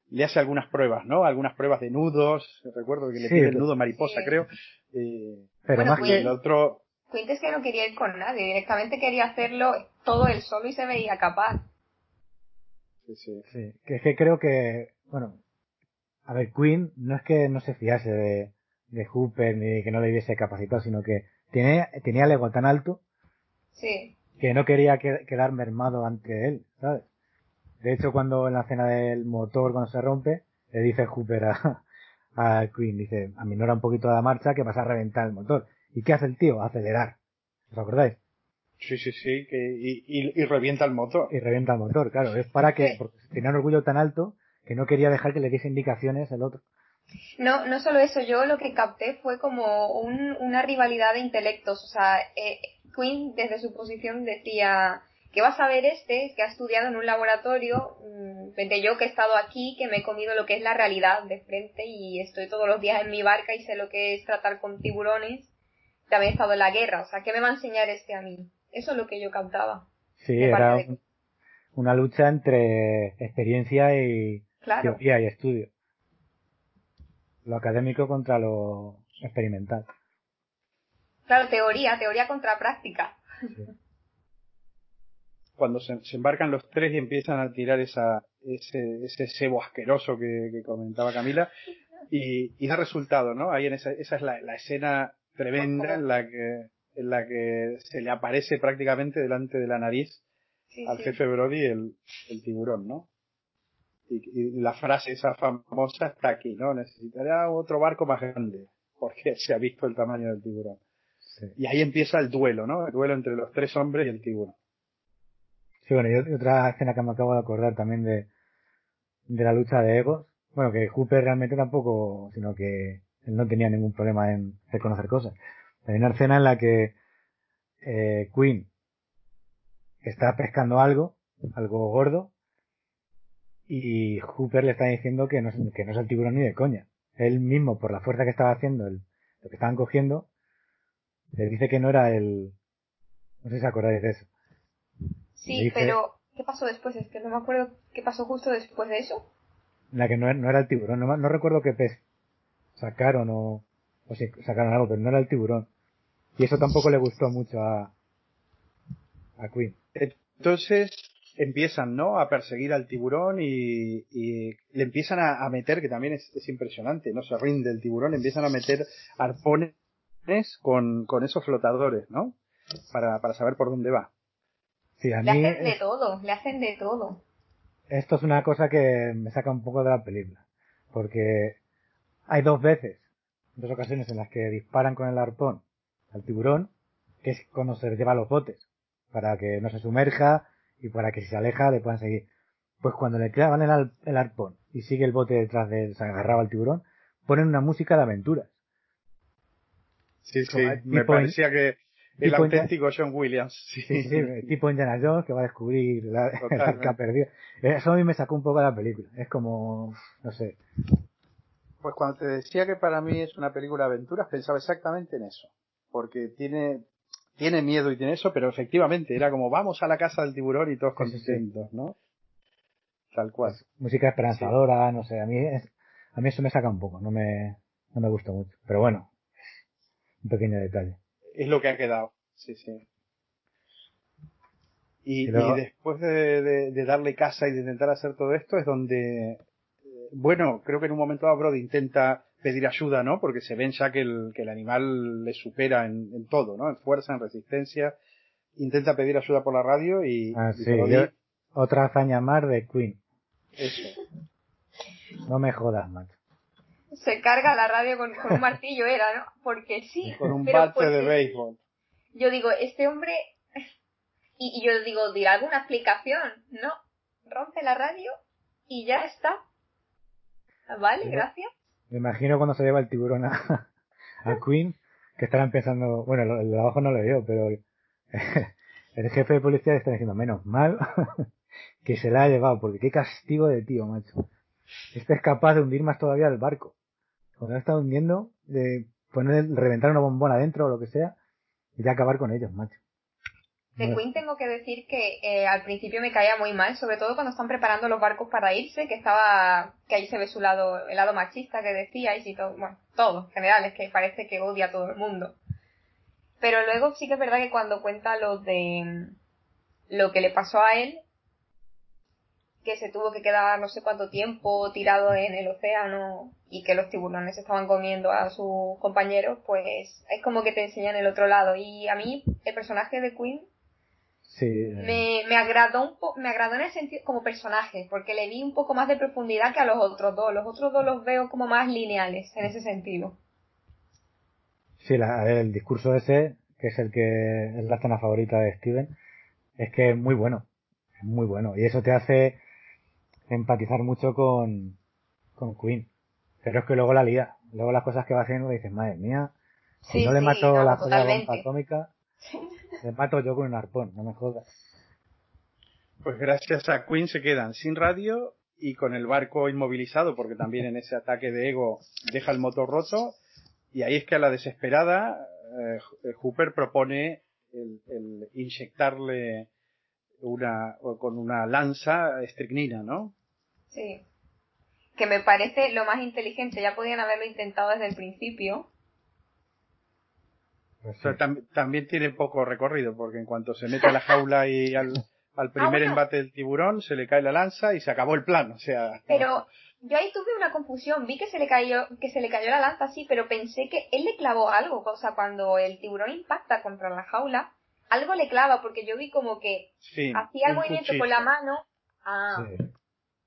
le hace algunas pruebas, ¿no? Algunas pruebas de nudos, recuerdo que le Sí, pide el nudo mariposa, Sí. creo. Eh, Pero Bueno, más que, el otro, Quint es que no quería ir con nadie, directamente quería hacerlo todo él solo y se veía capaz. sí, sí. Sí, que es que creo que, bueno, a ver, Queen no es que no se fiase de, de Hooper ni que no le hubiese capacitado, sino que tenía, tenía el ego tan alto Sí, que no quería que- quedar mermado ante él, ¿sabes? De hecho, cuando en la escena del motor, cuando se rompe, le dice Hooper a, a Queen, dice, aminora un poquito la marcha que vas a reventar el motor. ¿Y qué hace el tío? Acelerar. ¿Os acordáis? Sí, sí, sí, que, y, y, y revienta el motor. Y revienta el motor, claro. Es para que, porque tenía un orgullo tan alto que no quería dejar que le diese indicaciones el otro. No, no solo eso, yo lo que capté fue como un- una rivalidad de intelectos. O sea, eh, Quinn desde su posición decía, ¿qué vas a ver este que ha estudiado en un laboratorio? Mm, Vente yo que he estado aquí, que me he comido lo que es la realidad de frente y estoy todos los días en mi barca y sé lo que es tratar con tiburones. También he estado en la guerra, o sea, ¿qué me va a enseñar este a mí? Eso es lo que yo captaba. Sí, era de- una lucha entre experiencia y Claro. teoría y estudio. Lo académico contra lo, experimental. Claro, teoría, teoría contra práctica. Cuando se, embarcan los tres y empiezan a tirar esa, ese, ese cebo asqueroso que, comentaba Camila, y, y, da resultado, ¿no? Ahí en esa, esa es la, la escena tremenda en la que en la que se le aparece prácticamente delante de la nariz al jefe Brody el, el tiburón, ¿no? Y, la frase esa famosa está aquí, ¿no? Necesitaría otro barco más grande, porque se ha visto el tamaño del tiburón. Y ahí empieza el duelo, ¿no? El duelo entre los tres hombres y el tiburón. Sí, bueno, y otra escena que me acabo de acordar también de, de la lucha de egos. Bueno, que Hooper realmente tampoco, sino que él no tenía ningún problema en reconocer cosas. Hay una escena en la que eh, Queen está pescando algo, algo gordo, y Hooper le está diciendo que no, que no es el tiburón ni de coña. Él mismo, por la fuerza que estaba haciendo, lo que estaban cogiendo, le dice que no era el... No sé si acordáis de eso. Sí, pero ¿qué pasó después? Es que no me acuerdo qué pasó justo después de eso. La que no, no era el tiburón, no, no recuerdo qué pez sacaron o, o si sacaron algo, pero no era el tiburón. Y eso tampoco le gustó mucho a, a Queen. Entonces empiezan, ¿no? A perseguir al tiburón y, le empiezan a, meter, que también es, impresionante, no se rinde el tiburón, empiezan a meter arpones con, con esos flotadores, ¿no? Para, para saber por dónde va. Sí, a le hacen de todo, le hacen de todo. Esto es una cosa que me saca un poco de la película. Porque hay dos veces, dos ocasiones en las que disparan con el arpón al tiburón, que es cuando se lleva los botes, para que no se sumerja y para que si se aleja le puedan seguir. Pues cuando le clavan el, el arpón y sigue el bote detrás de él, se agarraba al tiburón, ponen una música de aventuras. Sí, sí, me parecía que el auténtico John Williams. Sí. sí, tipo Indiana Jones que va a descubrir la, el arca perdida. Eso a mí me sacó un poco de la película. Es como, no sé. Pues cuando te decía que para mí es una película de aventuras, pensaba exactamente en eso porque tiene, tiene miedo y tiene eso, pero efectivamente era como vamos a la casa del tiburón y todos contentos, ¿no? Tal cual. Pues, música esperanzadora, no sé, a mí, a mí eso me saca un poco, no me, no me gusta mucho, pero bueno, un pequeño detalle. Es lo que ha quedado, sí, sí. Y, después de, de, darle casa y de intentar hacer todo esto es donde, eh, bueno, creo que en un momento dado Brody intenta pedir ayuda, ¿no? Porque se ven ya que el, que el animal le supera en, todo, ¿no? En fuerza, en resistencia. Intenta pedir ayuda por la radio y... Ah, sí. Otra hazaña más de Queen. Eso. No me jodas, macho. Se carga la radio con, un martillo, era, ¿no? Porque sí. Con un bate de béisbol. Yo digo, este hombre... Y, y yo digo, ¿dirá alguna explicación? No. Rompe la radio y ya está. Vale, gracias. Me imagino cuando se lleva el tiburón a, a Queen, que estarán pensando, bueno, el de abajo no lo veo, pero el jefe de policía está diciendo, menos mal que se la ha llevado, porque qué castigo de tío, macho. Este es capaz de hundir más todavía el barco. Está hundiendo, de poner, reventar una bombona adentro o lo que sea, y de acabar con ellos, macho. De Queen tengo que decir que eh, al principio me caía muy mal, sobre todo cuando están preparando los barcos para irse, que estaba, que ahí se ve su lado, el lado machista que decíais y todo, bueno, todo, en general, es que parece que odia a todo el mundo. Pero luego sí que es verdad que cuando cuenta lo de lo que le pasó a él, que se tuvo que quedar no sé cuánto tiempo tirado en el océano y que los tiburones estaban comiendo a sus compañeros, pues es como que te enseñan el otro lado. Y a mí el personaje de Queen me, me agradó un poco, me agradó en el sentido como personaje, porque le vi un poco más de profundidad que a los otros dos. Los otros dos los veo como más lineales en ese sentido. Sí, la, el discurso ese, que es el que es la escena favorita de Steven, es que es muy bueno. Es muy bueno. Y eso te hace empatizar mucho con, con Queen. Pero es que luego la lía. Luego las cosas que va haciendo dices, madre mía, si no le mato la bomba atómica, me mato yo con un arpón, no me jodas. Pues gracias a Queen se quedan sin radio y con el barco inmovilizado, porque también en ese ataque de ego deja el motor roto. Y ahí es que a la desesperada, eh, Hooper propone el, inyectarle una, con una lanza estricnina, ¿no? Sí. Que me parece lo más inteligente. Ya podían haberlo intentado desde el principio Pues sí. Pero tam- también tiene poco recorrido, porque en cuanto se mete a la jaula y al, al primer bueno. embate del tiburón, se le cae la lanza y se acabó el plan. O sea, Pero yo ahí tuve una confusión. Vi que se le cayó, que se le cayó la lanza, sí, pero pensé que él le clavó algo. O sea, cuando el tiburón impacta contra la jaula, algo le clava, porque yo vi como que sí, hacía el movimiento cuchillo. con la mano. Ah. Sí.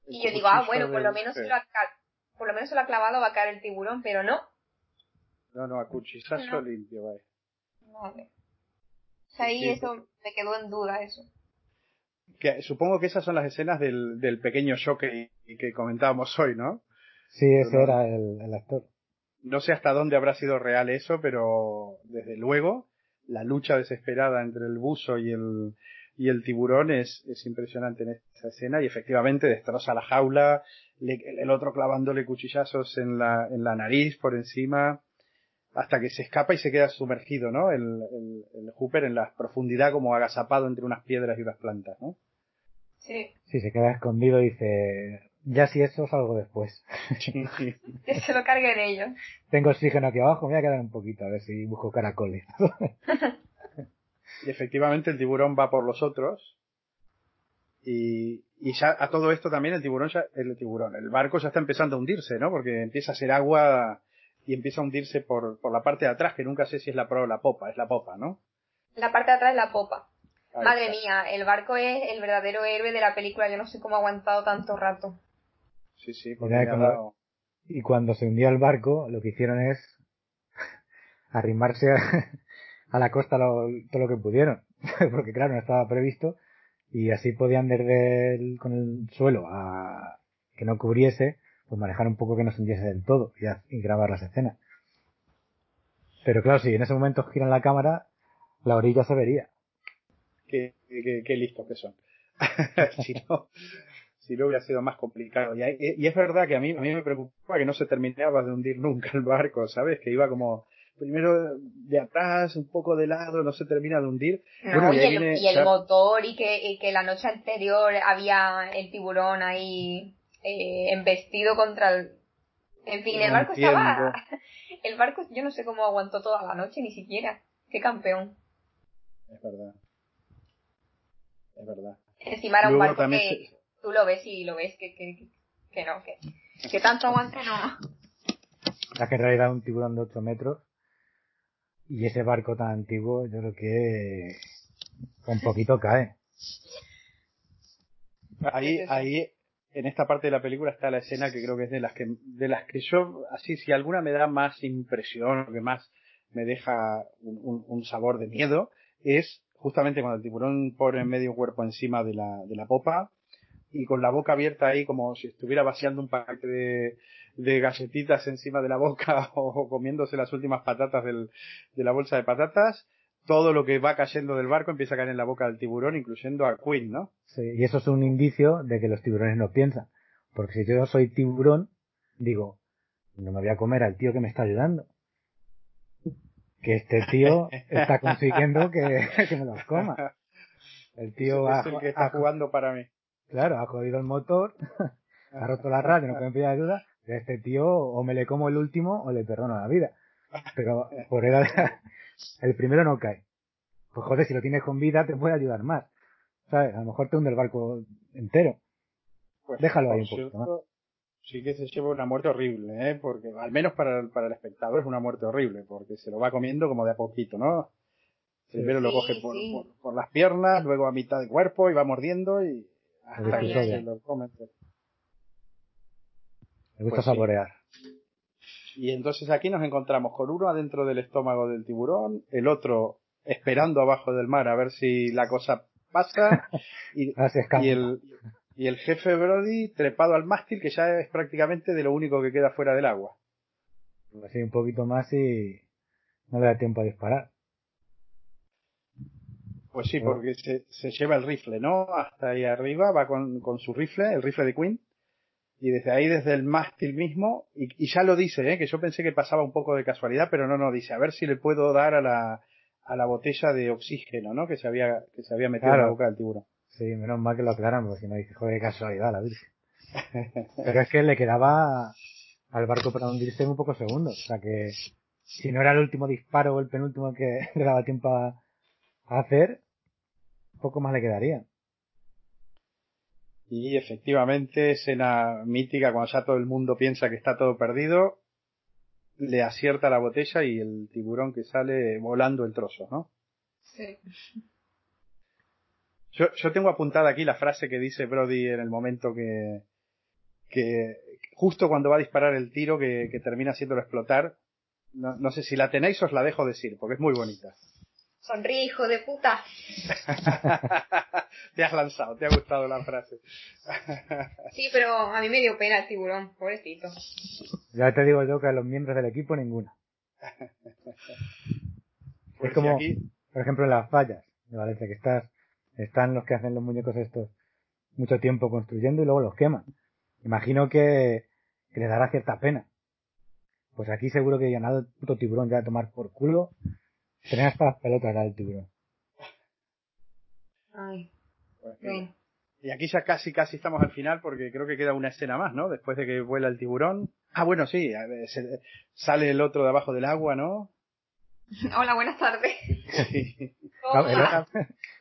Y yo digo, ah, bueno, por lo menos se lo ha, ca- por lo menos se lo ha clavado, va a caer el tiburón, pero no. No, no, a cuchillazo No. limpio, vaya. Vale. O sea, ahí Sí. eso me quedó en duda eso. Que, supongo que esas son las escenas del, del pequeño shock que, que comentábamos hoy, ¿no? Sí, ese no. era el, el actor. No sé hasta dónde habrá sido real eso, pero desde luego la lucha desesperada entre el buzo y el, y el tiburón es, es impresionante en esa escena y efectivamente destroza la jaula, le- el otro clavándole cuchillazos en la, en la nariz por encima, hasta que se escapa y se queda sumergido, ¿no? El, el, el Hooper en la profundidad como agazapado entre unas piedras y unas plantas, ¿no? Sí. Sí, se queda escondido y dice, ya si eso salgo después. Que se lo carguen ellos. Tengo oxígeno aquí abajo, me voy a quedar un poquito a ver si busco caracoles. Y efectivamente el tiburón va por los otros. Y, y ya a todo esto también el tiburón, ya, el tiburón, el barco ya está empezando a hundirse, ¿no? Porque empieza a ser agua y empieza a hundirse por, por la parte de atrás, que nunca sé si es la proa o la popa, es la popa, ¿no? La parte de atrás es la popa. Ahí Madre está. mía, el barco es el verdadero héroe de la película. Yo no sé cómo ha aguantado tanto rato. Sí, sí, porque dado- Y cuando se hundió el barco, lo que hicieron es arrimarse a, a la costa lo- todo lo que pudieron. Porque claro, no estaba previsto. Y así podían desde el, con el suelo a que no cubriese, pues manejar un poco que no se hundiese del todo y, y grabar las escenas. Pero claro, si en ese momento giran la cámara, la orilla se vería. qué, qué- qué listos que son. si no, si no hubiera sido más complicado. Y, hay- y es verdad que a mí, a mí me preocupaba que no se terminaba de hundir nunca el barco, ¿sabes? Que iba como primero de atrás, un poco de lado, no se termina de hundir. No, Bueno, y, el, viene- y el ya- motor y que, y que la noche anterior había el tiburón ahí eh, embestido contra el... En fin, el barco entiendo. estaba... El barco, yo no sé cómo aguantó toda la noche, ni siquiera. Qué campeón. Es verdad. Es verdad. Encima era un Luego barco también que se- tú lo ves y lo ves que, que, que no, que, que tanto aguante no. Ya que en realidad un tiburón de 8 metros y ese barco tan antiguo, yo creo que un poquito cae. Ahí, ahí, en esta parte de la película está la escena que creo que es de las que, de las que yo, así, si alguna me da más impresión, o que más me deja un, un- un sabor de miedo, es justamente cuando el tiburón pone medio cuerpo encima de la, de la popa y con la boca abierta ahí como si estuviera vaciando un paquete de, de galletitas encima de la boca o comiéndose las últimas patatas del, de la bolsa de patatas, todo lo que va cayendo del barco empieza a caer en la boca del tiburón, incluyendo a Quinn, ¿no? Sí, y eso es un indicio de que los tiburones no piensan. Porque si yo soy tiburón, digo, no me voy a comer al tío que me está ayudando. Que este tío está consiguiendo que, que me los coma. El tío es ha, el que está jugando para mí. Claro, ha jodido el motor, ha roto la radio, no puede pedir ayuda. A este tío o me le como el último o le perdono la vida. Pero por era el primero no cae. Pues joder, si lo tienes con vida te puede ayudar más. ¿Sabes? A lo mejor te hunde el barco entero. Pues, Déjalo ahí un poquito cierto, Sí que se lleva una muerte horrible, ¿eh? Porque al menos para, el- para el espectador es una muerte horrible, porque se lo va comiendo como de a poquito, ¿no? Primero lo coge por, sí. por, por las piernas, luego a mitad del cuerpo y va mordiendo y hasta que episodio. se lo come. Me gusta Pues sí. saborear. Y entonces aquí nos encontramos con uno adentro del estómago del tiburón, el otro esperando abajo del mar a ver si la cosa pasa y el y el jefe Brody trepado al mástil que ya es prácticamente de lo único que queda fuera del agua. Así un poquito más y no le da tiempo a disparar. Pues sí, porque se, se lleva el rifle, ¿no? Hasta ahí arriba, va con, con su rifle, el rifle de Queen, y desde ahí, desde el mástil mismo, y, y ya lo dice, ¿eh? que yo pensé que pasaba un poco de casualidad, pero no, no, dice, a ver si le puedo dar a la, a la botella de oxígeno, ¿no? Que se había, que se había metido en la boca del tiburón. Sí, menos mal que lo aclaran, porque si no dice, joder, casualidad, la virgen. Pero es que le quedaba al barco para hundirse muy pocos segundos, o sea que si no era el último disparo o el penúltimo que le daba tiempo a hacer, poco más le quedaría. Y efectivamente, escena mítica cuando ya todo el mundo piensa que está todo perdido, le acierta la botella y el tiburón que sale volando el trozo, ¿no? Sí. Yo, yo tengo apuntada aquí la frase que dice Brody en el momento que, que justo cuando va a disparar el tiro que, que termina haciéndolo explotar. No, no sé si la tenéis os la dejo decir, porque es muy bonita. Sonríe, hijo de puta. te has lanzado, te ha gustado la frase. Sí, pero a mí me dio pena el tiburón, pobrecito. Ya te digo yo que a los miembros del equipo ninguna. Pues es como, si aquí, por ejemplo, en las fallas de Valencia, que estás, están los que hacen los muñecos estos mucho tiempo construyendo y luego los queman. Imagino que, que les dará cierta pena. Pues aquí seguro que ganado el puto tiburón ya a tomar por culo. Tenía hasta las pelotas el tiburón. Ay, bueno. y aquí ya casi casi estamos al final porque creo que queda una escena más, ¿no? Después de que vuela el tiburón. Ah, bueno, sí, se- sale el otro de abajo del agua, ¿no? Hola, buenas tardes. Sí. ¿Cómo El- va?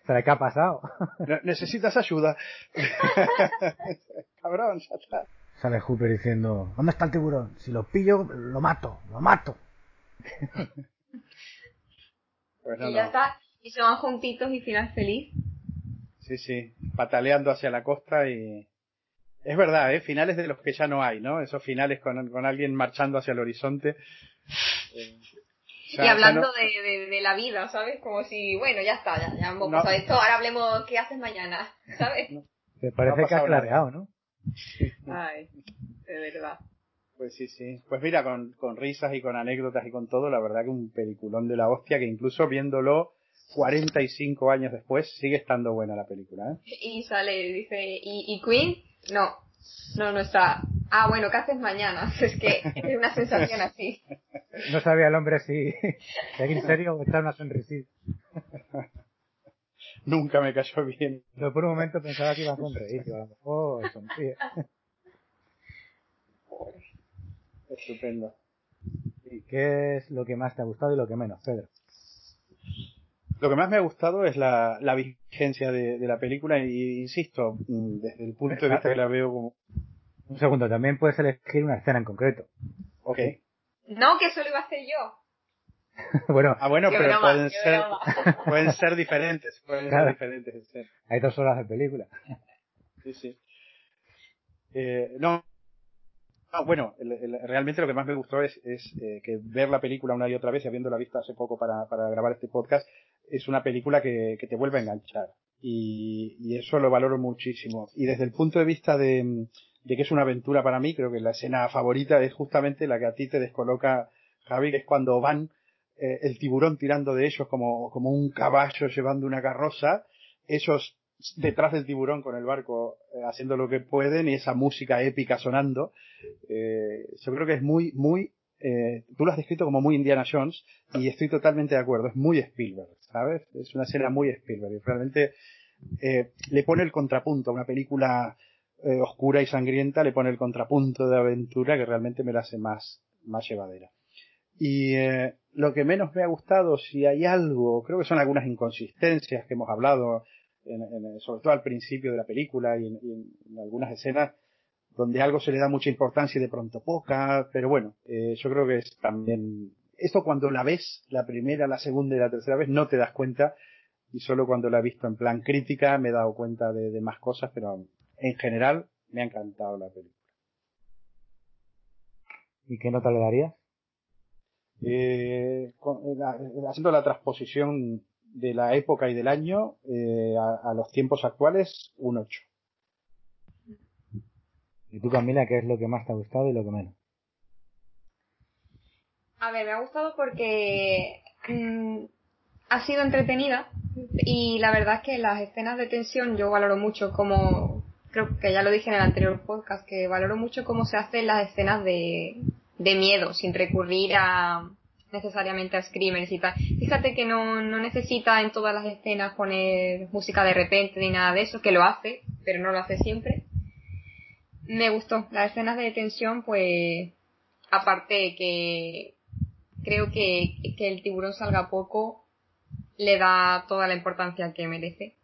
¿Sabes qué ha pasado? Ne- Necesitas ayuda. Cabrón, ya está. Sale Hooper diciendo, ¿dónde está el tiburón? Si lo pillo, lo mato, lo mato. Pues no, y ya no. está. Y se van juntitos y final feliz. Sí, sí, pataleando hacia la costa y... Es verdad, ¿eh? Finales de los que ya no hay, ¿no? Esos finales con, con alguien marchando hacia el horizonte. Eh, ya- y hablando no- de, de, de la vida, ¿sabes? Como si, bueno, ya está, ya, ya hemos No. pasado esto, ahora hablemos qué haces mañana, ¿sabes? Me parece que ha clareado, ¿no? Ay, de verdad. Pues sí, sí. Pues mira, con, con risas y con anécdotas y con todo, la verdad que un peliculón de la hostia que incluso viéndolo 45 años después sigue estando buena la película, ¿eh? Y sale, dice, ¿y, y Queen? No, no, no está. Ah, bueno, ¿qué haces mañana? Es que es una sensación así. No sabía el hombre si seguir serio o echar una sonrisita. Nunca me cayó bien. Pero por un momento pensaba que iba a sonreír, que a lo mejor sonríe. Estupendo. ¿Y qué es lo que más te ha gustado y lo que menos, Pedro? Lo que más me ha gustado es la, la vigencia de, de la película y insisto, desde el punto de vista que la veo como... Un segundo, también puedes elegir una escena en concreto. Ok. No, que eso lo iba a hacer yo. bueno, Ah, bueno, pero broma, pueden ser, pueden ser diferentes. Pueden Claro. ser diferentes escenas. hay dos horas de película. Sí, sí. Eh, no. No, bueno, el- realmente lo que más me gustó es, es eh, que ver la película una y otra vez, y habiéndola visto hace poco para, para grabar este podcast, es una película que, te vuelve a enganchar. Y, y eso lo valoro muchísimo. Y desde el punto de vista de, que es una aventura para mí, creo que la escena favorita es justamente la que a ti te descoloca, Javi, que es cuando van eh, el tiburón tirando de ellos como, como un caballo llevando una carroza, ellos detrás del tiburón con el barco eh, haciendo lo que pueden y esa música épica sonando. Eh, yo creo que es muy, muy, eh, tú lo has descrito como muy Indiana Jones y estoy totalmente de acuerdo, es muy Spielberg, ¿sabes? Es una escena muy Spielberg y realmente le pone el contrapunto a una película oscura y sangrienta, le pone el contrapunto de aventura que realmente me la hace más, más llevadera. Y lo que menos me ha gustado, si hay algo, creo que son algunas inconsistencias que hemos hablado, en- en- sobre todo al principio de la película y en, y en- en algunas escenas donde algo se le da mucha importancia y de pronto poca, pero bueno, eh, yo creo que es también, esto cuando la ves la primera, la segunda y la tercera vez no te das cuenta y solo cuando la he visto en plan crítica me he dado cuenta de, de más cosas, pero en general me ha encantado la película. ¿Y qué nota le darías? Eh, con- eh, eh, haciendo la transposición de la época y del año eh, a, a los tiempos actuales, un 8. ¿Y tú, Camila, qué es lo que más te ha gustado y lo que menos? A ver, me ha gustado porque mm, ha sido entretenida y la verdad es que las escenas de tensión yo valoro mucho como, creo que ya lo dije en el anterior podcast, que valoro mucho cómo se hacen las escenas de, de miedo sin recurrir a necesariamente a screamers y tal. Fíjate que no, no necesita en todas las escenas poner música de repente ni nada de eso, que lo hace, pero no lo hace siempre. Me gustó. Las escenas de tensión, pues, aparte que creo que, que el tiburón salga poco le da toda la importancia que merece.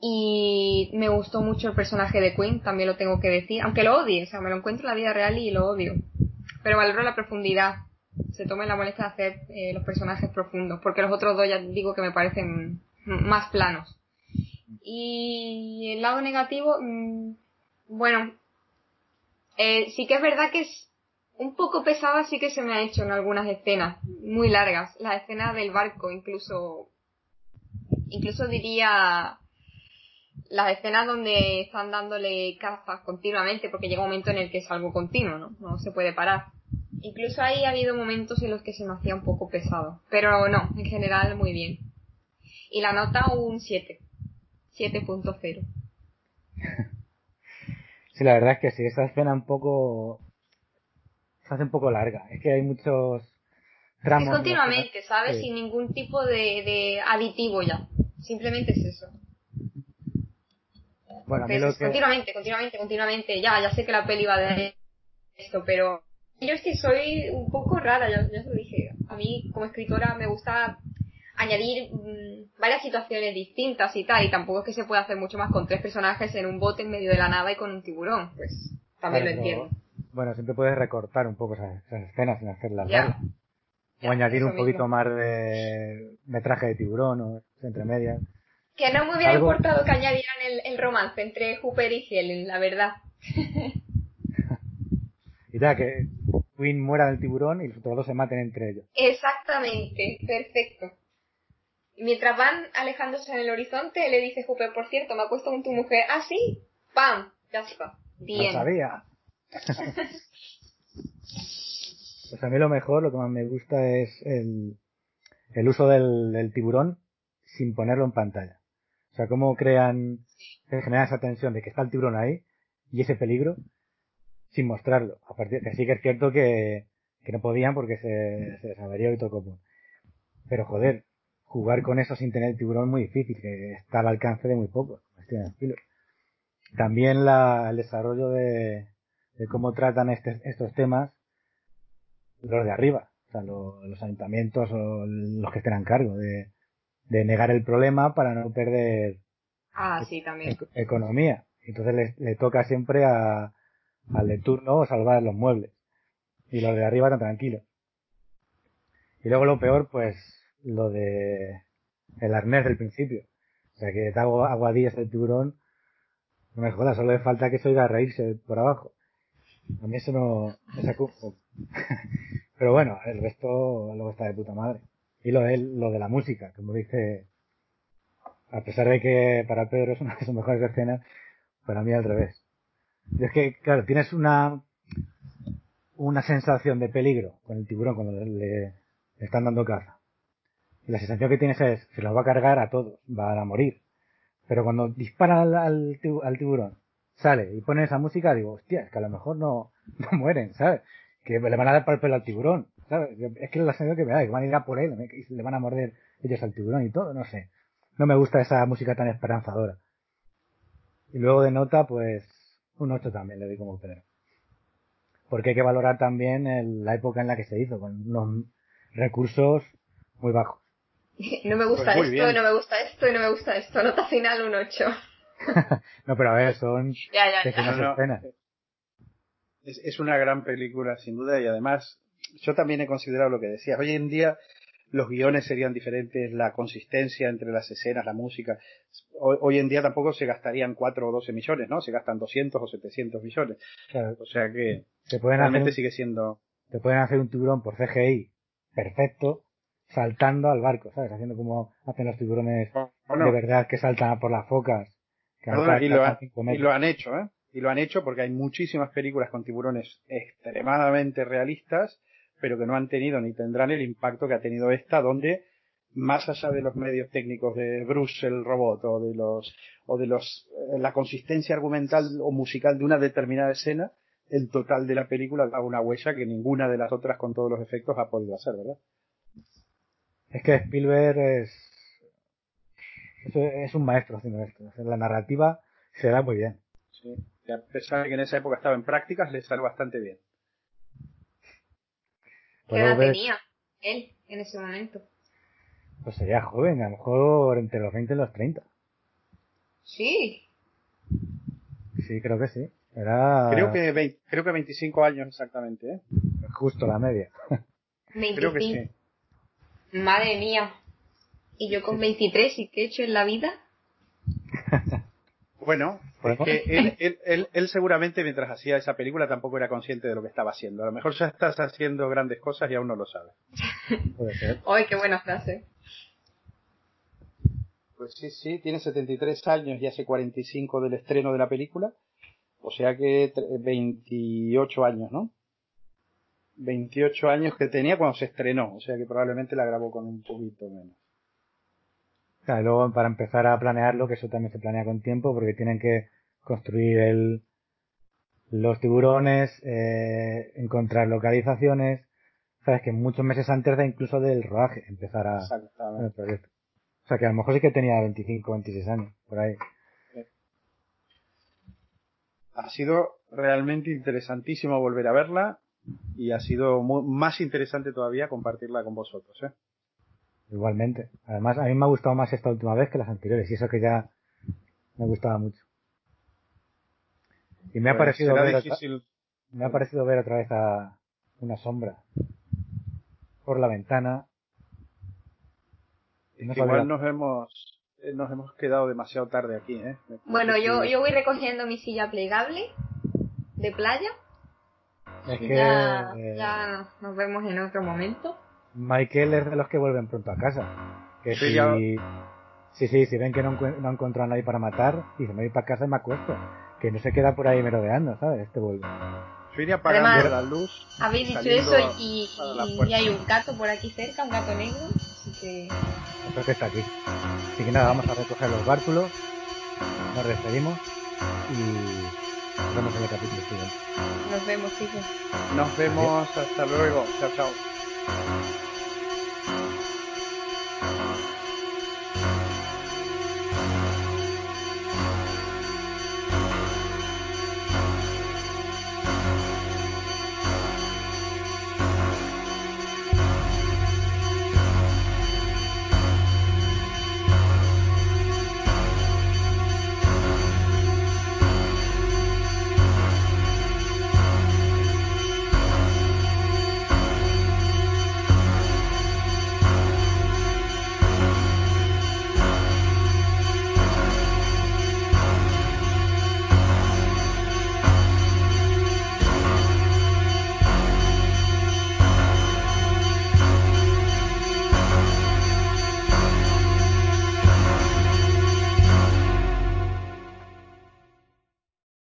Y me gustó mucho el personaje de Queen, también lo tengo que decir, aunque lo odie, o sea, me lo encuentro en la vida real y lo odio. Pero valoro la profundidad, se tome la molestia de hacer eh, los personajes profundos, porque los otros dos ya digo que me parecen más planos. Y el lado negativo, mm, bueno, eh, sí que es verdad que es un poco pesada, sí que se me ha hecho en algunas escenas, muy largas. La escena del barco, incluso, incluso diría las escenas donde están dándole cazas continuamente, porque llega un momento en el que es algo continuo, ¿no? No se puede parar. Incluso ahí ha habido momentos en los que se me hacía un poco pesado. Pero no, en general muy bien. Y la nota un 7. 7.0. Sí, la verdad es que sí, esa escena un poco... se hace un poco larga. Es que hay muchos tramos... Es continuamente, ¿sabes? Sin ningún tipo de, de aditivo ya. Simplemente es eso. Bueno, a mí lo que... Continuamente, continuamente, continuamente. Ya, ya sé que la peli va de esto, pero yo es que soy un poco rara, ya, ya os lo dije. A mí, como escritora, me gusta añadir mm, varias situaciones distintas y tal, y tampoco es que se pueda hacer mucho más con tres personajes en un bote en medio de la nada y con un tiburón, pues también lo entiendo. Bueno, siempre puedes recortar un poco esas, escenas sin hacerlas largas. O añadir un poquito más de metraje de tiburón o entre medias. Que no me hubiera importado que añadieran el, romance entre Hooper y Helen, la verdad. y ya, que Quinn muera del tiburón y los otros dos se maten entre ellos. Exactamente, perfecto. Y mientras van alejándose en el horizonte, le dice Hooper, por cierto, me acuesto con tu mujer. Ah, sí, ¡pam! Ya está. Bien. Lo sabía. pues a mí lo mejor, lo que más me gusta es el, el uso del, del tiburón sin ponerlo en pantalla. O sea, cómo crean, generan esa tensión de que está el tiburón ahí y ese peligro sin mostrarlo. A partir que sí que es cierto que, que no podían porque se, se desaverió y todo Pero joder, jugar con eso sin tener el tiburón es muy difícil, que está al alcance de muy pocos. También la, el desarrollo de, de cómo tratan este, estos temas los de arriba, o sea, los ayuntamientos o los que estén a cargo de, de negar el problema para no perder ah, sí, también. economía. Entonces le, toca siempre a, al de turno salvar los muebles. Y los de arriba están tranquilos. Y luego lo peor, pues, lo de el arnés del principio. O sea, que te hago aguadillas el tiburón. No me jodas, solo le falta que se oiga reírse por abajo. A mí eso no me sacó. Pero bueno, el resto luego está de puta madre. Y lo de, lo de la música, como dice, a pesar de que para Pedro es una de sus mejores escenas, para mí al revés. Y es que, claro, tienes una, una sensación de peligro con el tiburón cuando le, están dando caza. Y la sensación que tienes es, se los va a cargar a todos, van a morir. Pero cuando dispara al, al, tiburón, sale y pone esa música, digo, hostia, es que a lo mejor no, no mueren, ¿sabes? Que le van a dar para el pelo al tiburón. Es que es la sensación que me da, que van a ir a por él, le van a morder ellos al tiburón y todo, no sé. No me gusta esa música tan esperanzadora. Y luego de nota, pues, un 8 también le doy como Pedro. Porque hay que valorar también la época en la que se hizo, con unos recursos muy bajos. No me gusta pues esto, no me gusta esto y no me gusta esto. Nota final un 8. no, pero a ver, son ya, ya, ya. Es, es, una gran película, sin duda, y además yo también he considerado lo que decías. Hoy en día los guiones serían diferentes, la consistencia entre las escenas, la música. Hoy, en día tampoco se gastarían 4 o 12 millones, ¿no? Se gastan 200 o 700 millones. O sea que se pueden realmente sigue siendo... Te pueden hacer un tiburón por CGI perfecto, saltando al barco, ¿sabes? Haciendo como hacen los tiburones de verdad que saltan por las focas. y, lo han hecho, ¿eh? Y lo han hecho porque hay muchísimas películas con tiburones extremadamente realistas pero que no han tenido ni tendrán el impacto que ha tenido esta, donde más allá de los medios técnicos de Bruce el robot o de los o de los eh, la consistencia argumental o musical de una determinada escena, el total de la película da una huella que ninguna de las otras con todos los efectos ha podido hacer, ¿verdad? Es que Spielberg es es un maestro haciendo esto. La narrativa se da muy bien. Sí. a pesar de que en esa época estaba en prácticas, le sale bastante bien. ¿Qué edad tenía él en ese momento? Pues sería joven, a lo mejor entre los 20 y los 30. Sí. Sí, creo que sí. Era... Creo que, creo que 25 años exactamente, ¿eh? Justo la media. 25. Creo que sí. Madre mía. ¿Y yo con 23 y qué he hecho en la vida? Bueno, es que él, él, él, él, seguramente mientras hacía esa película tampoco era consciente de lo que estaba haciendo. A lo mejor ya estás haciendo grandes cosas y aún no lo sabes. Puede ser. ¡Ay, qué buena frase! Pues sí, sí, tiene 73 años y hace 45 del estreno de la película. O sea que 28 años, ¿no? 28 años que tenía cuando se estrenó. O sea que probablemente la grabó con un poquito menos. Claro, y luego para empezar a planearlo, que eso también se planea con tiempo, porque tienen que construir el, los tiburones, eh, encontrar localizaciones, sabes que muchos meses antes de incluso del rodaje empezar a el proyecto. O sea que a lo mejor sí que tenía 25, 26 años, por ahí. Ha sido realmente interesantísimo volver a verla y ha sido más interesante todavía compartirla con vosotros, ¿eh? Igualmente. Además, a mí me ha gustado más esta última vez que las anteriores, y eso que ya me gustaba mucho. Y me ha Pues parecido ver difícil. otra, me ha parecido ver otra vez a una sombra por la ventana. Y no Igual nos hemos eh, nos hemos quedado demasiado tarde aquí, ¿eh? Bueno, yo, yo voy recogiendo mi silla plegable de playa. es que ya, eh, ya nos vemos en otro momento. Michael es de los que vuelven pronto a casa. Que Sí, si, ya- sí, sí, si ven que no, no encuentran a nadie para matar, dice, me voy para casa y me acuesto. Que no se queda por ahí merodeando, ¿sabes? Este vuelve. Apagando Además, la luz. Habéis dicho eso y, hay un gato por aquí cerca, un gato negro. Así que Eso que está aquí. Así que nada, vamos a recoger los bártulos, nos despedimos y nos vemos en el capítulo siguiente. nos vemos, chicos. Nos vemos, hasta luego. Chao, chao.